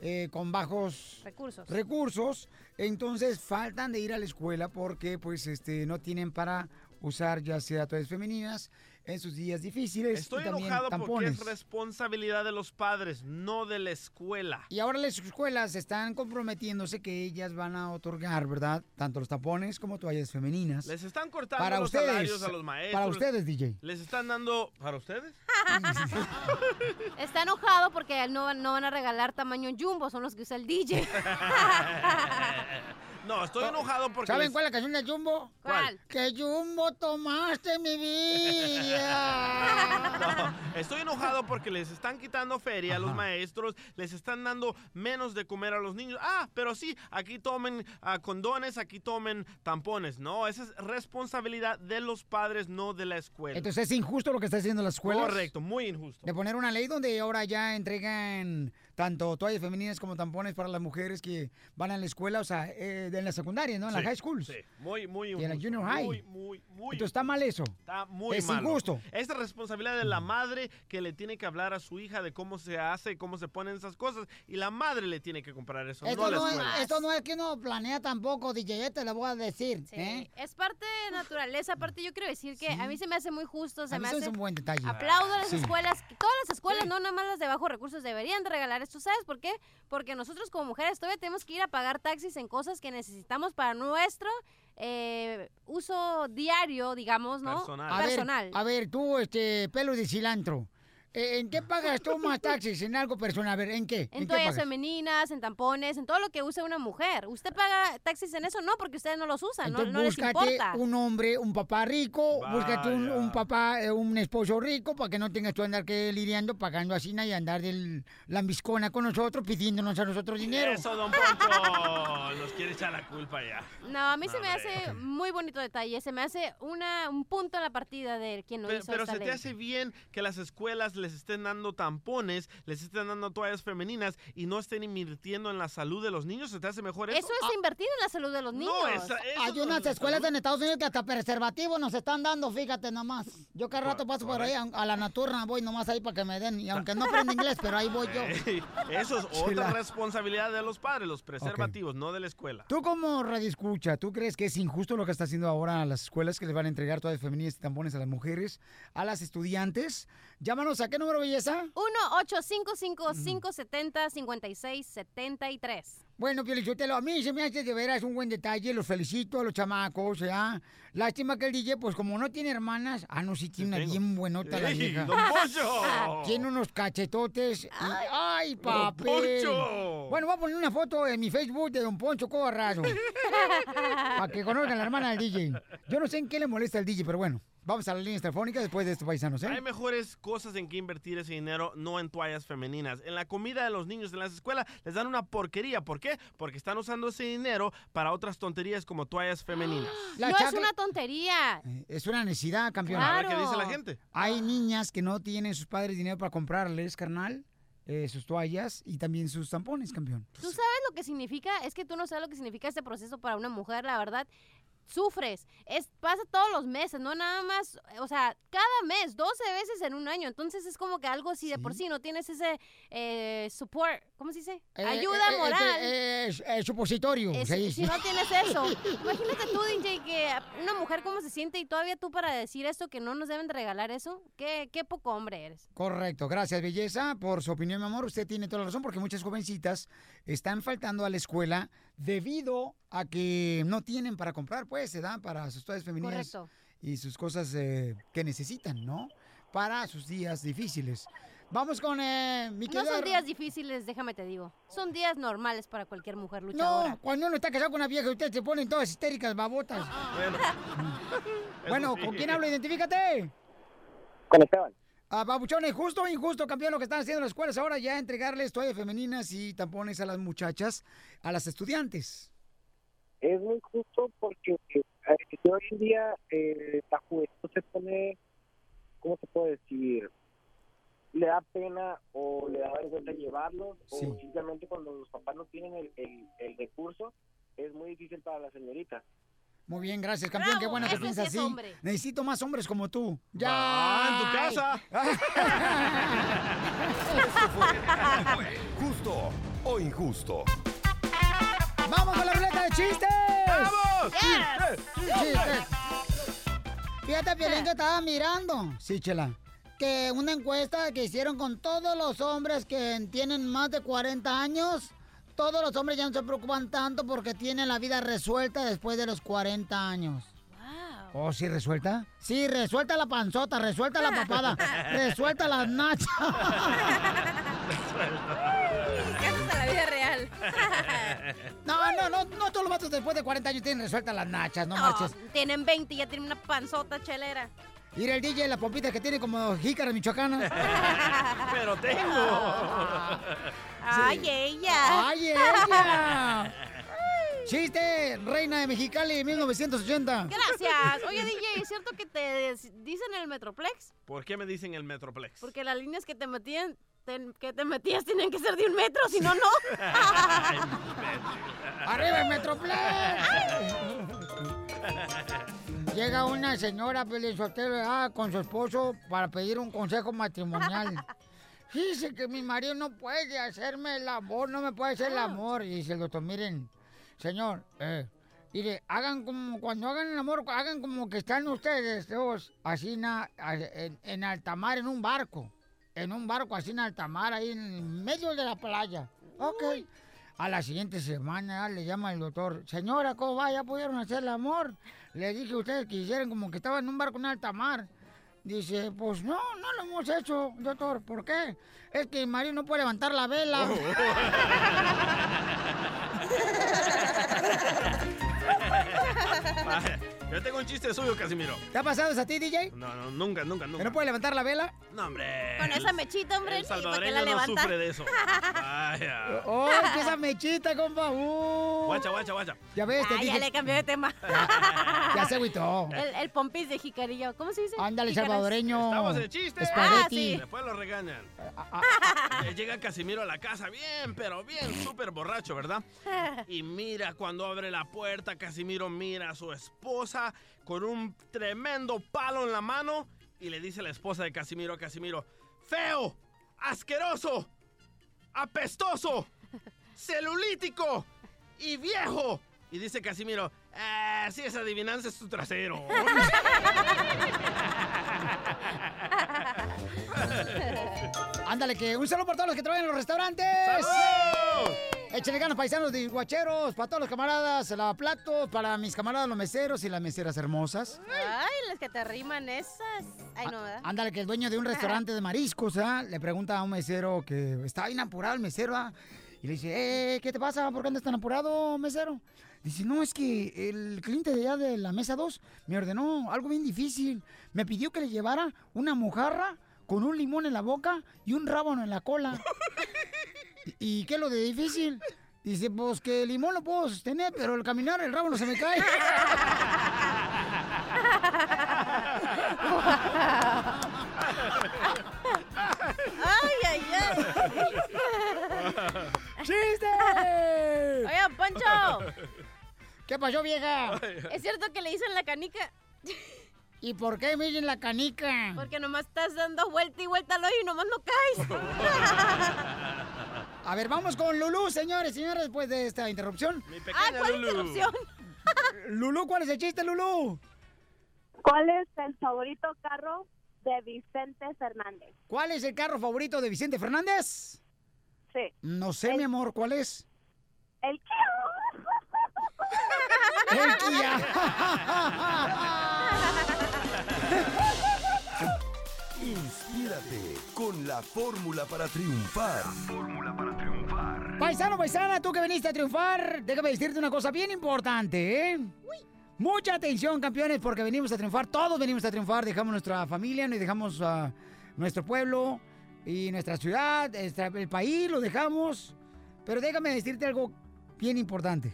Eh, con bajos Recursos. recursos, entonces faltan de ir a la escuela porque, pues, este, no tienen para usar ya sea toallas femeninas en sus días difíciles Estoy y también enojado porque es responsabilidad de los padres, no de la escuela. Y ahora las escuelas están comprometiéndose que ellas van a otorgar, ¿verdad? Tanto los tapones como toallas femeninas. Les están cortando Para los ustedes, salarios a los maestros. para ustedes, DJ. Les están dando... ¿Para ustedes? Está enojado porque no, no van a regalar tamaño jumbo, son los que usa el DJ. No, estoy enojado porque... ¿Saben cuál es la canción de Jumbo? ¿Cuál? Que Jumbo tomaste mi vida. No, estoy enojado porque les están quitando feria a los maestros, les están dando menos de comer a los niños. Ah, pero sí, aquí tomen ah, condones, aquí tomen tampones. No, esa es responsabilidad de los padres, no de la escuela. Entonces es injusto lo que está haciendo la escuela. Correcto, muy injusto. De poner una ley donde ahora ya entregan tanto toallas femeninas como tampones para las mujeres que van a la escuela. O sea, eh, de la secundaria, ¿no? En la Sí, high school. Sí, muy, muy Y en la injusto. junior high. Muy, muy, muy Entonces está mal eso. Está muy es malo. injusto. Es la responsabilidad de la madre que le tiene que hablar a su hija de cómo se hace, cómo se ponen esas cosas. Y la madre le tiene que comprar eso, Esto no la no, es, esto no es que uno planea tampoco, DJ, ya te lo voy a decir. ¿eh? Es parte de naturaleza. Aparte, yo quiero decir que a mí se me hace muy justo. Se A mí me hace. hace un buen detalle. Aplaudo a las Sí. escuelas. Todas las escuelas, no nada más las de bajos recursos, deberían de regalar esto. ¿Sabes por qué? Porque nosotros como mujeres todavía tenemos que ir a pagar taxis en cosas que necesitamos para nuestro eh, uso diario, digamos, ¿no? A ver, Personal. a ver, tú, este, pelo de cilantro. Eh, ¿En qué pagas tú más taxis? En algo personal. A ver, ¿en qué? En toallas femeninas, en tampones, en todo lo que usa una mujer. ¿Usted paga taxis en eso? No, porque ustedes no los usan, no, Entonces no les búscate importa. un hombre, un papá rico, búscate un, papá, eh, un esposo rico, para que no tengas tú andar que lidiando, pagando así y andar del lambiscona con nosotros, pidiéndonos a nosotros dinero. Eso, don Poncho. Nos quiere echar la culpa ya. No, a mí se me hace muy bonito detalle. Se me hace una, un punto en la partida de quien lo hizo Pero esta se te hace bien que las escuelas les estén dando tampones, les estén dando toallas femeninas y no estén invirtiendo en la salud de los niños. ¿Se te hace mejor eso? Eso es invertir en la salud de los niños. No, esa- eso Hay unas escuelas salud. en Estados Unidos que hasta preservativos nos están dando, fíjate nomás. Yo cada rato paso por ahí a, a la nocturna, voy nomás ahí para que me den. Y aunque no aprendo inglés, pero ahí voy yo. Eso es otra responsabilidad de los padres, los preservativos, no de la escuela. Tú como radio escucha, ¿tú crees que es injusto lo que está haciendo ahora las escuelas que les van a entregar todas las femeninas y tampones a las mujeres, a las estudiantes? Llámanos a qué número, belleza? 1-855-570-5673. Bueno, Pielichotelo, a mí se me hace de veras un buen detalle, los felicito a los chamacos, ¿ya? Lástima que el DJ, pues como no tiene hermanas, ah, no, sí tiene una tengo. bien buenota la ¡Ey, vieja. don Poncho! Tiene unos cachetotes y, ¡ay, Don papel! Poncho. Bueno, voy a poner una foto en mi Facebook de Don Poncho Corrado. para que conozcan a la hermana del DJ. Yo no sé en qué le molesta al DJ, pero bueno, vamos a las líneas telefónicas después de estos paisanos, ¿eh? Hay mejores cosas en que invertir ese dinero, no en toallas femeninas. En la comida de los niños en las escuelas les dan una porquería. ¿Por qué? Porque están usando ese dinero para otras tonterías como toallas femeninas. La no es una tontería. Es una necesidad, campeón. A ver qué dice la gente. Hay niñas que no tienen sus padres dinero para comprarles, carnal, eh, sus toallas y también sus tampones, campeón. ¿Tú sabes lo que significa? Es que tú no sabes lo que significa este proceso para una mujer, la verdad. Sufres, es, pasa todos los meses, no nada más, o sea, cada mes, 12 veces en un año, entonces es como que algo así de por sí, no tienes ese eh, support, ¿cómo se dice? Eh, Ayuda eh, eh, moral. eh, supositorio. Es- se dice. si no tienes eso, imagínate tú, DJ, que una mujer cómo se siente y todavía tú para decir esto que no nos deben de regalar eso, qué, qué poco hombre eres. Correcto, gracias belleza por su opinión, mi amor. Usted tiene toda la razón porque muchas jovencitas están faltando a la escuela debido a que no tienen para comprar, pues, se dan para sus toallas femeninas Correcto. y sus cosas eh, que necesitan, ¿no? Para sus días difíciles. Vamos con eh, mi No querida- son días difíciles, déjame te digo. Son días normales para cualquier mujer luchadora. No, cuando uno está casado con una vieja, ustedes se ponen todas histéricas, babotas. Bueno, Bueno, sí. ¿con quién hablo? Identifícate. Con Esteban. Ah, babuchones, justo o injusto, campeón, lo que están haciendo las escuelas ahora ya entregarles toallas femeninas y tampones a las muchachas, a las estudiantes. Es muy justo porque eh, hoy en día eh, la juventud se pone, ¿cómo se puede decir? Le da pena o le da vergüenza llevarlos Sí. o simplemente cuando los papás no tienen el, el, el recurso es muy difícil para la señorita. Muy bien, gracias, campeón. Qué Bravo, bueno que piensas sí así. hombre. Necesito más hombres como tú. Ya. Ah, en tu casa. Justo o injusto. ¡Vamos con la ruleta de chistes! ¡Vamos! ¡Chistes! ¡Chistes! Fíjate, Piolín, que estaba mirando. Sí, chela. Que una encuesta que hicieron con todos los hombres que tienen más de 40 años, todos los hombres ya no se preocupan tanto porque tienen la vida resuelta después de los 40 años. ¿Oh, sí resuelta? Sí, resuelta la panzota, resuelta la papada, resuelta las nachas. ¿Qué haces en la vida real? No, no, no, no todos los vatos después de 40 años tienen resueltas las nachas, no No, marches. tienen 20 y ya tienen una panzota chelera. Mira el DJ, la pompita que tiene como jícara michoacana. Pero tengo. Ay, ella. ¡Ay, ella! Chiste, reina de Mexicali, 1980. Gracias. Oye, DJ, ¿es cierto que te dicen el Metroplex? ¿Por qué me dicen el Metroplex? Porque las líneas que te metían, te- que te metías tienen que ser de un metro, si no, no. ¡Arriba el Metroplex! Llega una señora Pelizotero ah, con su esposo para pedir un consejo matrimonial. Dice que mi marido no puede hacerme el amor, no me puede hacer el amor. Y dice el doctor, miren, señor, eh, mire, hagan como, cuando hagan el amor, hagan como que están ustedes dos, así na- en, en alta mar, en un barco. En un barco así en alta mar, ahí en medio de la playa. Ok. A la siguiente semana le llama el doctor, señora, ¿cómo va? ¿Ya pudieron hacer el amor? Le dije a ustedes que hicieran como que estaban en un barco en alta mar. Dice, pues no, no lo hemos hecho, doctor. ¿Por qué? Es que marido no puede levantar la vela. Vaya, Yo tengo un chiste suyo, Casimiro. ¿Te ha pasado eso a ti, DJ? No, no, nunca, nunca, ¿Que nunca. no puede levantar la vela? No, hombre. Con esa mechita, hombre, El salvadoreño la no sufre de eso. Vaya. ¡Oh, que esa mechita, compa! Uh. Guacha, guacha, guacha. Ya ves, te Ah, ya dije- le cambió de tema. Ya se agüitó. El, el pompis de jicarillo. ¿Cómo se dice? Ándale, salvadoreño. Estamos de chiste. Espagueti. Después lo regañan. Ah, Eh, Llega Casimiro a la casa bien, pero bien, súper borracho, ¿verdad? Y mira, cuando abre la puerta, Casimiro mira a su esposa con un tremendo palo en la mano y le dice a la esposa de Casimiro a Casimiro, feo, asqueroso, apestoso, celulítico y viejo. Y dice Casimiro, ah, sí, esa adivinanza es tu trasero. Ándale, que un saludo para todos los que trabajan en los restaurantes. Échenle ganas, paisanos de guacheros, para todos los camaradas, la plato, para mis camaradas los meseros y las meseras hermosas. Ay, las que te riman esas. Ay, no, ¿verdad? Ándale, que el dueño de un restaurante de mariscos, ¿ah? Le pregunta a un mesero que está bien apurado el mesero, ¿ah? Y le dice, eh, ¿qué te pasa? ¿Por qué andas tan apurado, mesero? Dice, no, es que el cliente de allá de la mesa 2 me ordenó algo bien difícil. Me pidió que le llevara una mojarra con un limón en la boca y un rábano en la cola. ¿Y qué es lo de difícil? Dice, pues que el limón lo puedo sostener, pero al caminar el rábano se me cae. pasó, vieja? ¿Es cierto que le dicen la canica? ¿Y por qué me dicen la canica? Porque nomás estás dando vuelta y vuelta al hoyo y nomás no caes. A ver, vamos con Lulú, señores, señores, después de esta interrupción. Ah, ¿cuál interrupción? Lulú, ¿cuál es el chiste, Lulú? ¿Cuál es el favorito carro de Vicente Fernández? ¿Cuál es el carro favorito de Vicente Fernández? Sí. No sé, mi amor, ¿cuál es? El El Kia. Inspírate con la fórmula para triunfar. Paisano, paisana, tú que viniste a triunfar, déjame decirte una cosa bien importante, ¿eh? Mucha atención, campeones, porque venimos a triunfar, todos venimos a triunfar, dejamos nuestra familia, nos dejamos a nuestro pueblo y nuestra ciudad, el país, lo dejamos. Pero déjame decirte algo bien importante.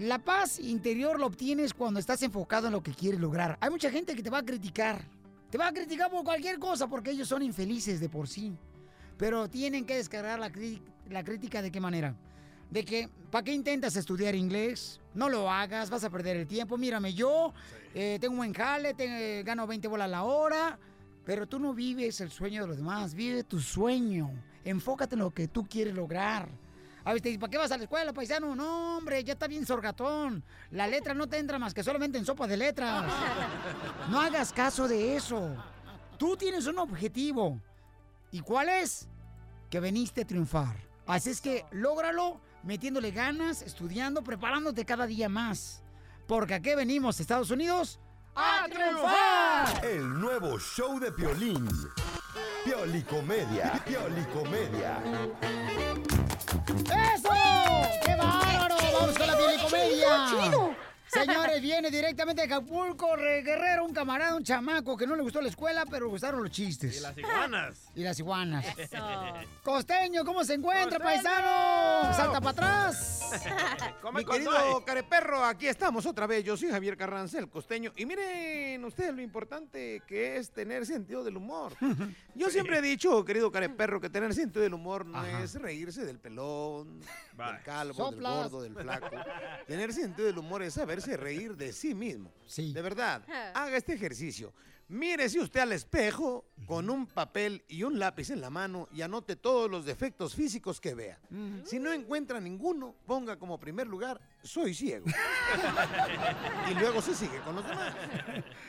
La paz interior la obtienes cuando estás enfocado en lo que quieres lograr. Hay mucha gente que te va a criticar. Te va a criticar por cualquier cosa porque ellos son infelices de por sí. Pero tienen que descargar la, crítica de qué manera. De que, ¿para qué intentas estudiar inglés? No lo hagas, vas a perder el tiempo. Mírame, yo eh, tengo un buen jale, te- gano 20 bolas a la hora, pero tú no vives el sueño de los demás, vive tu sueño. Enfócate en lo que tú quieres lograr. A ver, te dice, ¿para qué vas a la escuela, paisano? No, hombre, ya está bien sorgatón. La letra no te entra más que solamente en sopa de letras. No hagas caso de eso. Tú tienes un objetivo. ¿Y cuál es? Que veniste a triunfar. Así es que lógralo metiéndole ganas, estudiando, preparándote cada día más. Porque aquí venimos, Estados Unidos, a triunfar. El nuevo show de Piolín. Piolicomedia. Piolicomedia. ¡Eso! ¡Qué bárbaro! ¡Vamos con la piolicomedia! Señores, viene directamente de Acapulco, Re- Guerrero, un camarada, un chamaco que no le gustó la escuela, pero le gustaron los chistes. Y las iguanas. Y las iguanas. Eso. Costeño, ¿cómo se encuentra, Costeño. paisano? Salta para atrás. Mi querido careperro, aquí estamos otra vez. Yo soy Javier Carranza, el costeño. Y miren ustedes lo importante que es tener sentido del humor. Yo siempre he dicho, querido careperro, que tener sentido del humor no es reírse del pelón, del calvo, del gordo, del flaco. Tener sentido del humor es reír de sí mismo. De verdad, haga este ejercicio. Mírese usted al espejo con un papel y un lápiz en la mano y anote todos los defectos físicos que vea. Si no encuentra ninguno, ponga como primer lugar, soy ciego. y luego se sigue con los demás.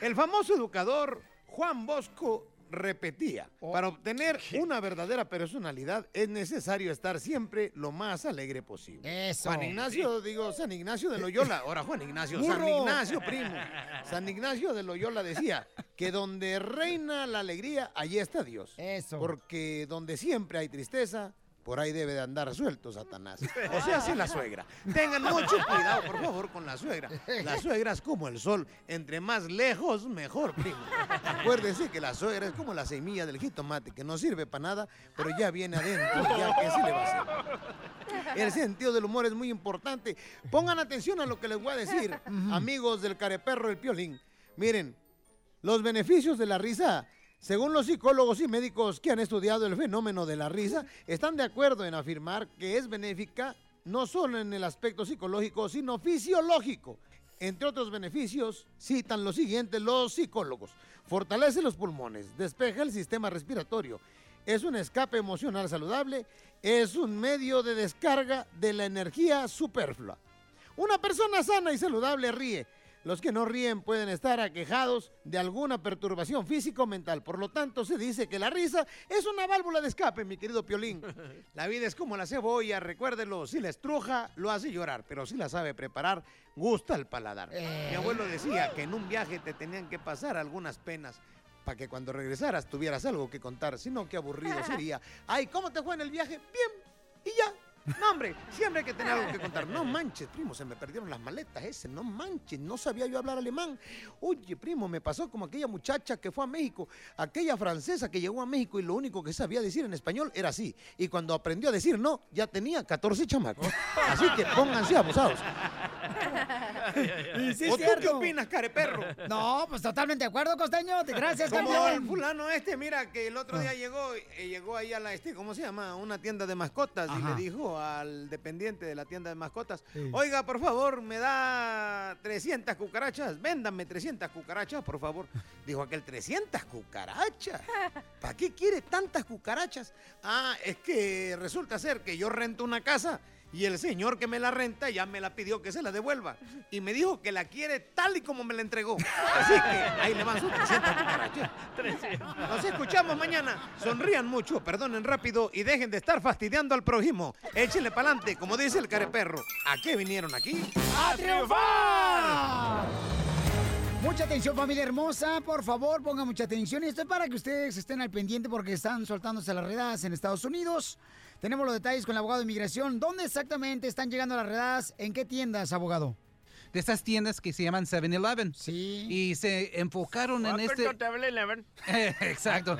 El famoso educador Juan Bosco repetía, para obtener una verdadera personalidad es necesario estar siempre lo más alegre posible. Eso. Juan Ignacio, digo, San Ignacio de Loyola, ahora Juan Ignacio, San. Ignacio, primo. San Ignacio de Loyola decía que donde reina la alegría, allí está Dios. Eso. Porque donde siempre hay tristeza, por ahí debe de andar suelto Satanás. O sea, sí la suegra. Tengan mucho cuidado, por favor, con la suegra. La suegra es como el sol. Entre más lejos, mejor, primo. Acuérdese que la suegra es como la semilla del jitomate, que no sirve para nada, pero ya viene adentro. Ya, ¿qué se le va a hacer? El sentido del humor es muy importante. Pongan atención a lo que les voy a decir, amigos del careperro el piolín. Miren, los beneficios de la risa, según los psicólogos y médicos que han estudiado el fenómeno de la risa, están de acuerdo en afirmar que es benéfica no solo en el aspecto psicológico, sino fisiológico. Entre otros beneficios, citan lo siguiente los psicólogos. Fortalece los pulmones, despeja el sistema respiratorio, es un escape emocional saludable, es un medio de descarga de la energía superflua. Una persona sana y saludable ríe. Los que no ríen pueden estar aquejados de alguna perturbación físico o mental. Por lo tanto, se dice que la risa es una válvula de escape, mi querido Piolín. La vida es como la cebolla, recuérdelo. Si la estruja, lo hace llorar, pero si la sabe preparar, gusta el paladar. Mi abuelo decía que en un viaje te tenían que pasar algunas penas para que cuando regresaras tuvieras algo que contar. Si no, qué aburrido sería. Ay, ¿cómo te fue en el viaje? Bien. Y ya. No, hombre, siempre hay que tener algo que contar. No manches, primo, se me perdieron las maletas ese. No manches, no sabía yo hablar alemán. Oye, primo, me pasó como aquella muchacha que fue a México, aquella francesa que llegó a México y lo único que sabía decir en español era así. Y cuando aprendió a decir no, ya tenía 14 chamacos. Así que pónganse abusados. Y sí, ¿O tú qué opinas, careperro? No, pues totalmente de acuerdo, Costeño. Gracias, Como el fulano este, mira, que el otro Ah. día llegó, eh, llegó ahí a la, este, ¿cómo se llama? Una tienda de mascotas y le dijo al dependiente de la tienda de mascotas, oiga, por favor, me da 300 cucarachas, véndame 300 cucarachas, por favor. Dijo aquel, 300 cucarachas. ¿Para qué quiere tantas cucarachas? Ah, es que resulta ser que yo rento una casa y el señor que me la renta ya me la pidió que se la devuelva. Y me dijo que la quiere tal y como me la entregó. Así que ahí le van sus 300 cucarachas. Nos escuchamos mañana. Sonrían mucho, perdonen rápido y dejen de estar fastidiando al prójimo. Échenle pa'lante, como dice el careperro. ¿A qué vinieron aquí? ¡A triunfar! Mucha atención, familia hermosa. Por favor, pongan mucha atención. Y esto es para que ustedes estén al pendiente porque están soltándose las redadas en Estados Unidos. Tenemos los detalles con el abogado de inmigración. ¿Dónde exactamente están llegando las redadas? ¿En qué tiendas, abogado? De estas tiendas que se llaman 7-Eleven. Sí. Y se enfocaron en este... Exacto.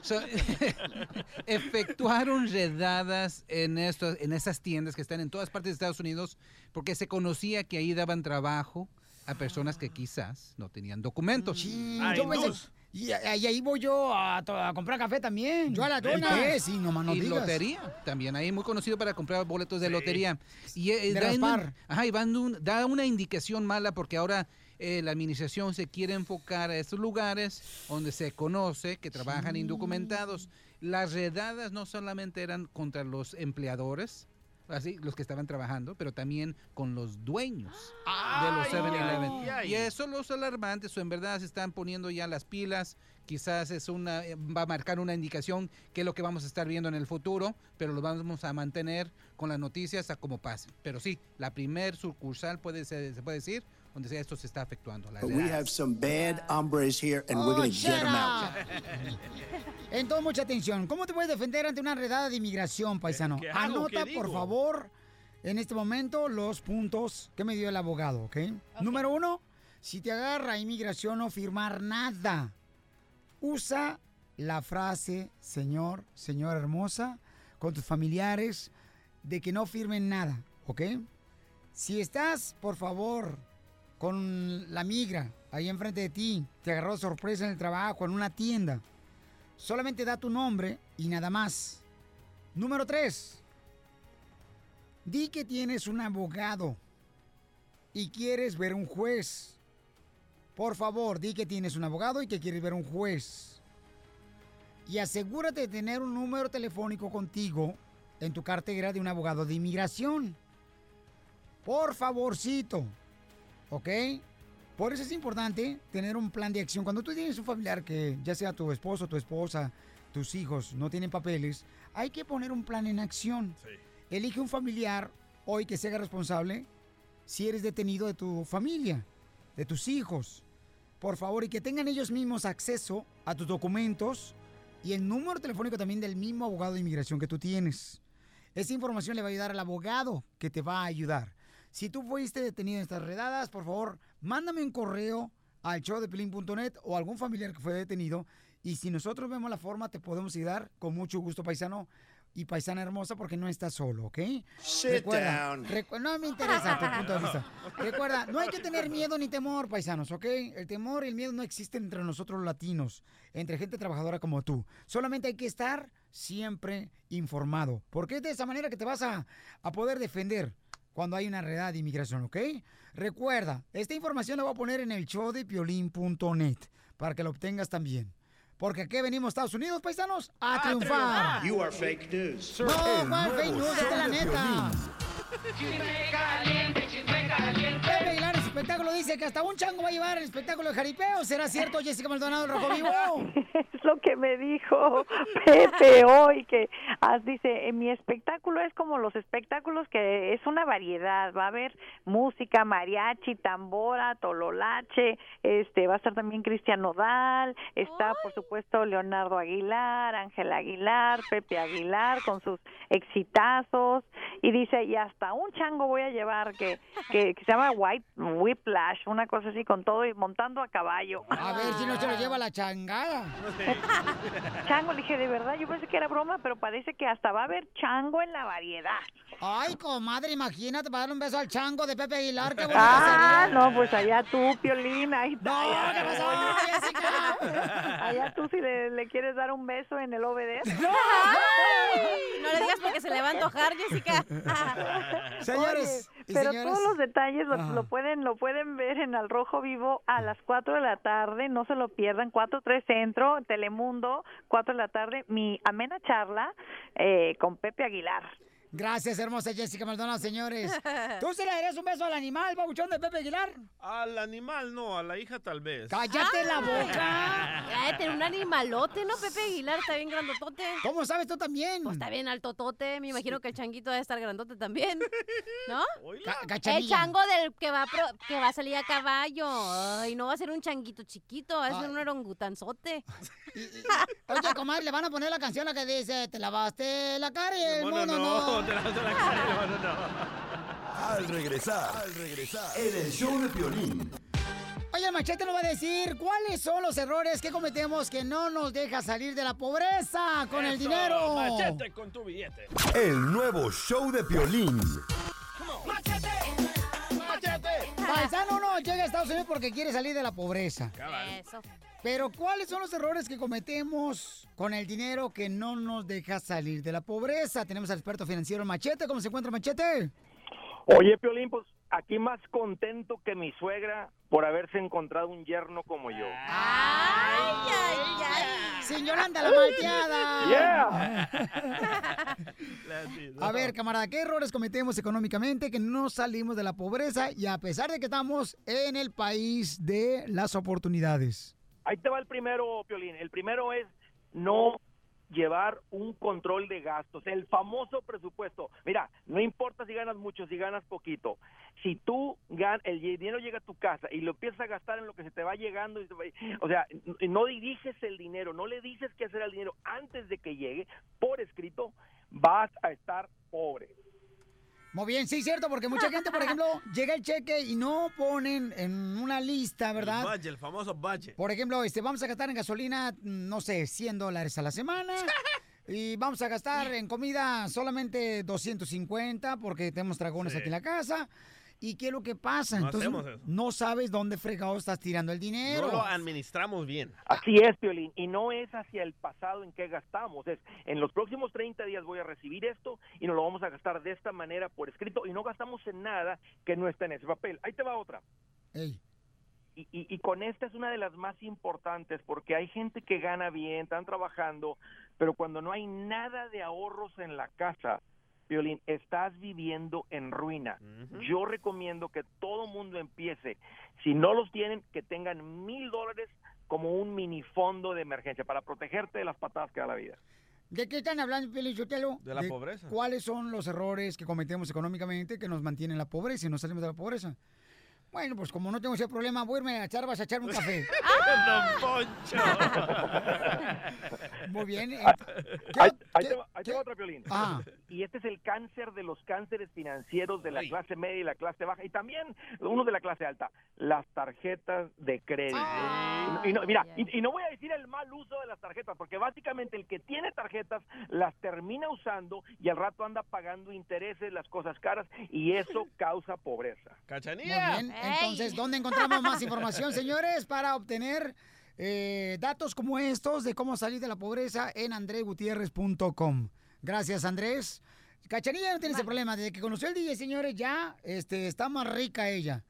So, efectuaron redadas en, estos, en esas tiendas que están en todas partes de Estados Unidos porque se conocía que ahí daban trabajo a personas que quizás no tenían documentos. Sí, yo pensé- y, y ahí voy yo a, comprar café también. Yo a la dona. Sí, nomás no y digas. lotería. También ahí muy conocido para comprar boletos de lotería. Y eh, De da, un- ajá, y van un- da una indicación mala porque ahora eh, la administración se quiere enfocar a estos lugares donde se conoce que trabajan indocumentados. Las redadas no solamente eran contra los empleadores así los que estaban trabajando pero también con los dueños de los Ay, 7-Eleven ay, ay. y eso los alarmantes o en verdad se están poniendo ya las pilas quizás es una eh, va a marcar una indicación que es lo que vamos a estar viendo en el futuro pero lo vamos a mantener con las noticias a como pase pero sí la primer sucursal puede ser se puede decir donde sea esto se está But we have some bad hombres here, and we're Oh, going to get them out. Entonces, mucha atención. ¿Cómo te puedes defender ante una redada de inmigración, paisano? ¿Qué hago? Anota, ¿Qué por favor, en este momento los puntos que me dio el abogado, ¿ok? Número uno, si te agarra inmigración no firmar nada, usa la frase, señor, señora hermosa, con tus familiares, de que no firmen nada, ¿ok? Si estás, por favor, con la migra ahí enfrente de ti, te agarró sorpresa en el trabajo, en una tienda, solamente da tu nombre y nada más. Número tres, di que tienes un abogado y quieres ver un juez. Por favor, di que tienes un abogado y que quieres ver un juez. Y asegúrate de tener un número telefónico contigo en tu cartera de un abogado de inmigración. Por favorcito. ¿Ok? Por eso es importante tener un plan de acción. Cuando tú tienes un familiar que, ya sea tu esposo, tu esposa, tus hijos, no tienen papeles, hay que poner un plan en acción. Elige un familiar hoy que se haga responsable si eres detenido de tu familia, de tus hijos. Por favor, y que tengan ellos mismos acceso a tus documentos y el número telefónico también del mismo abogado de inmigración que tú tienes. Esa información le va a ayudar al abogado que te va a ayudar. Si tú fuiste detenido en estas redadas, por favor, mándame un correo al showdepelín.net o algún familiar que fue detenido. Y si nosotros vemos la forma, te podemos ayudar con mucho gusto, paisano y paisana hermosa, porque no estás solo, ¿ok? Sit down. recu- no me interesa tu punto de vista. Recuerda, no hay que tener miedo ni temor, paisanos, ¿ok? El temor y el miedo no existen entre nosotros los latinos, entre gente trabajadora como tú. Solamente hay que estar siempre informado, porque es de esa manera que te vas a, a poder defender cuando hay una redada de inmigración, ¿ok? Recuerda, esta información la voy a poner en el show de piolín.net para que lo obtengas también. Porque aquí venimos, Estados Unidos, paisanos, a, triunfar. You are fake news. No, ¿cuál fake news? Esta es la neta. Pepe Aguilar, el espectáculo dice que hasta un chango va a llevar el espectáculo de jaripeo. ¿Será cierto, Jessica Maldonado, el Rojo Vivo? es lo que me dijo Pepe hoy, que ah, dice, "En mi espectáculo es como los espectáculos que es una variedad, va a haber música, mariachi, tambora, tololache, este, va a estar también Cristian Nodal, está por supuesto Leonardo Aguilar, Ángel Aguilar, Pepe Aguilar con sus exitazos, y dice, y hasta un chango voy a llevar que, que, que se llama White Whiplash, una cosa así con todo y montando a caballo. A ver si no se lo lleva la changada. Chango, le dije, de verdad, yo pensé que era broma, pero parece que hasta va a haber chango en la variedad. Ay, comadre, imagínate para darle un beso al chango de Pepe Aguilar. Qué bonito Ah, sería. no, pues allá tú, Piolín, ahí está. No, allá ¿qué tú. pasó, Jessica? Allá tú si le, le quieres dar un beso en el OBD. Ay, no le digas porque se le va a antojar, Jessica. Señores Oye, pero señoras. todos los detalles lo, lo pueden lo pueden ver en Al Rojo Vivo a las 4 de la tarde, no se lo pierdan, 4 3 Centro, Telemundo, 4 de la tarde, mi amena charla eh, con Pepe Aguilar. Gracias, hermosa Jessica Maldonado, señores. ¿Tú se le darías un beso al animal, babuchón de Pepe Aguilar? Al animal no, a la hija tal vez. ¡Cállate la boca! Ay, tener un animalote, ¿no? Pepe Aguilar está bien grandotote. ¿Cómo sabes tú también? Pues está bien altotote. Me imagino que el changuito debe estar grandote también. ¿No? Ca- El chango del que va, a pro- que va a salir a caballo. Ay, no va a ser un changuito chiquito, va a ser Ay. un orangutanzote. Oye, comadre, le van a poner la canción la que dice, te lavaste la cara y el mono no, no. Te la vas a la cara, el no. Al regresar, al regresar, en el show de Piolín. Oye, el machete nos va a decir cuáles son los errores que cometemos que no nos deja salir de la pobreza con el Eso, dinero. Machete con tu billete. El nuevo show de Piolín. Paisano no llega a Estados Unidos porque quiere salir de la pobreza. Eso. Pero ¿cuáles son los errores que cometemos con el dinero que no nos deja salir de la pobreza? Tenemos al experto financiero Machete. ¿Cómo se encuentra Machete? Oye, Piolín, pues aquí más contento que mi suegra por haberse encontrado un yerno como yo. ¡Ay, ay, ay! Sin Yolanda la malteada. A ver, camarada, ¿qué errores cometemos económicamente que no salimos de la pobreza y a pesar de que estamos en el país de las oportunidades? Ahí te va el primero, Piolín. El primero es no llevar un control de gastos, el famoso presupuesto. Mira, no importa si ganas mucho, si ganas poquito. Si tú gan el dinero llega a tu casa y lo empiezas a gastar en lo que se te va llegando, y va- o sea, no diriges el dinero, no le dices qué hacer al dinero antes de que llegue por escrito, vas a estar pobre. Muy bien, sí, cierto, porque mucha gente, por ejemplo, llega el cheque y no ponen en una lista, ¿verdad? El budget, el famoso budget. Por ejemplo, este, vamos a gastar en gasolina, no sé, 100 dólares a la semana. Y vamos a gastar en comida solamente 250 porque tenemos dragones Sí. aquí en la casa. ¿Y qué es lo que pasa? No Entonces, hacemos eso. no sabes dónde fregado estás tirando el dinero. No lo administramos bien. Así es, Piolín, y no es hacia el pasado en que gastamos, es en los próximos 30 días voy a recibir esto y nos lo vamos a gastar de esta manera por escrito y no gastamos en nada que no está en ese papel. Ahí te va otra. Ey. Y, y- y con esta es una de las más importantes porque hay gente que gana bien, están trabajando, pero cuando no hay nada de ahorros en la casa, Violín, estás viviendo en ruina. Yo recomiendo que todo mundo empiece, si no los tienen, que tengan mil dólares como un mini fondo de emergencia para protegerte de las patadas que da la vida. ¿De qué están hablando, Pelichotelo? De la pobreza. ¿Cuáles son los errores que cometemos económicamente que nos mantienen en la pobreza y nos salimos de la pobreza? Bueno, pues como no tengo ese problema, voy a irme a echar, vas a echarme un café. Don Muy bien. eh, Ahí, ahí te va, ahí te va otra, Piolín. Ah. Y este es el cáncer de los cánceres financieros de la clase media y la clase baja. Y también uno de la clase alta, las tarjetas de crédito. Y no- y no- mira, y, y no voy a decir el mal uso de las tarjetas, porque básicamente el que tiene tarjetas las termina usando y al rato anda pagando intereses, las cosas caras, y eso causa pobreza. Muy bien. Entonces, ¿dónde encontramos más información, señores, para obtener eh, datos como estos de cómo salir de la pobreza en andregutierrez.com? Gracias, Andrés. Cachanilla no tiene ese problema. Desde que conoció el DJ, señores, ya este, está más rica ella.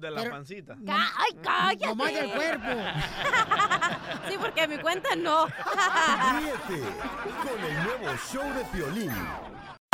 De la Pero- pancita. ¡Ay, cállate! Nomás del cuerpo. Sí, porque a mi cuenta no. Ríete con el nuevo show de Piolín.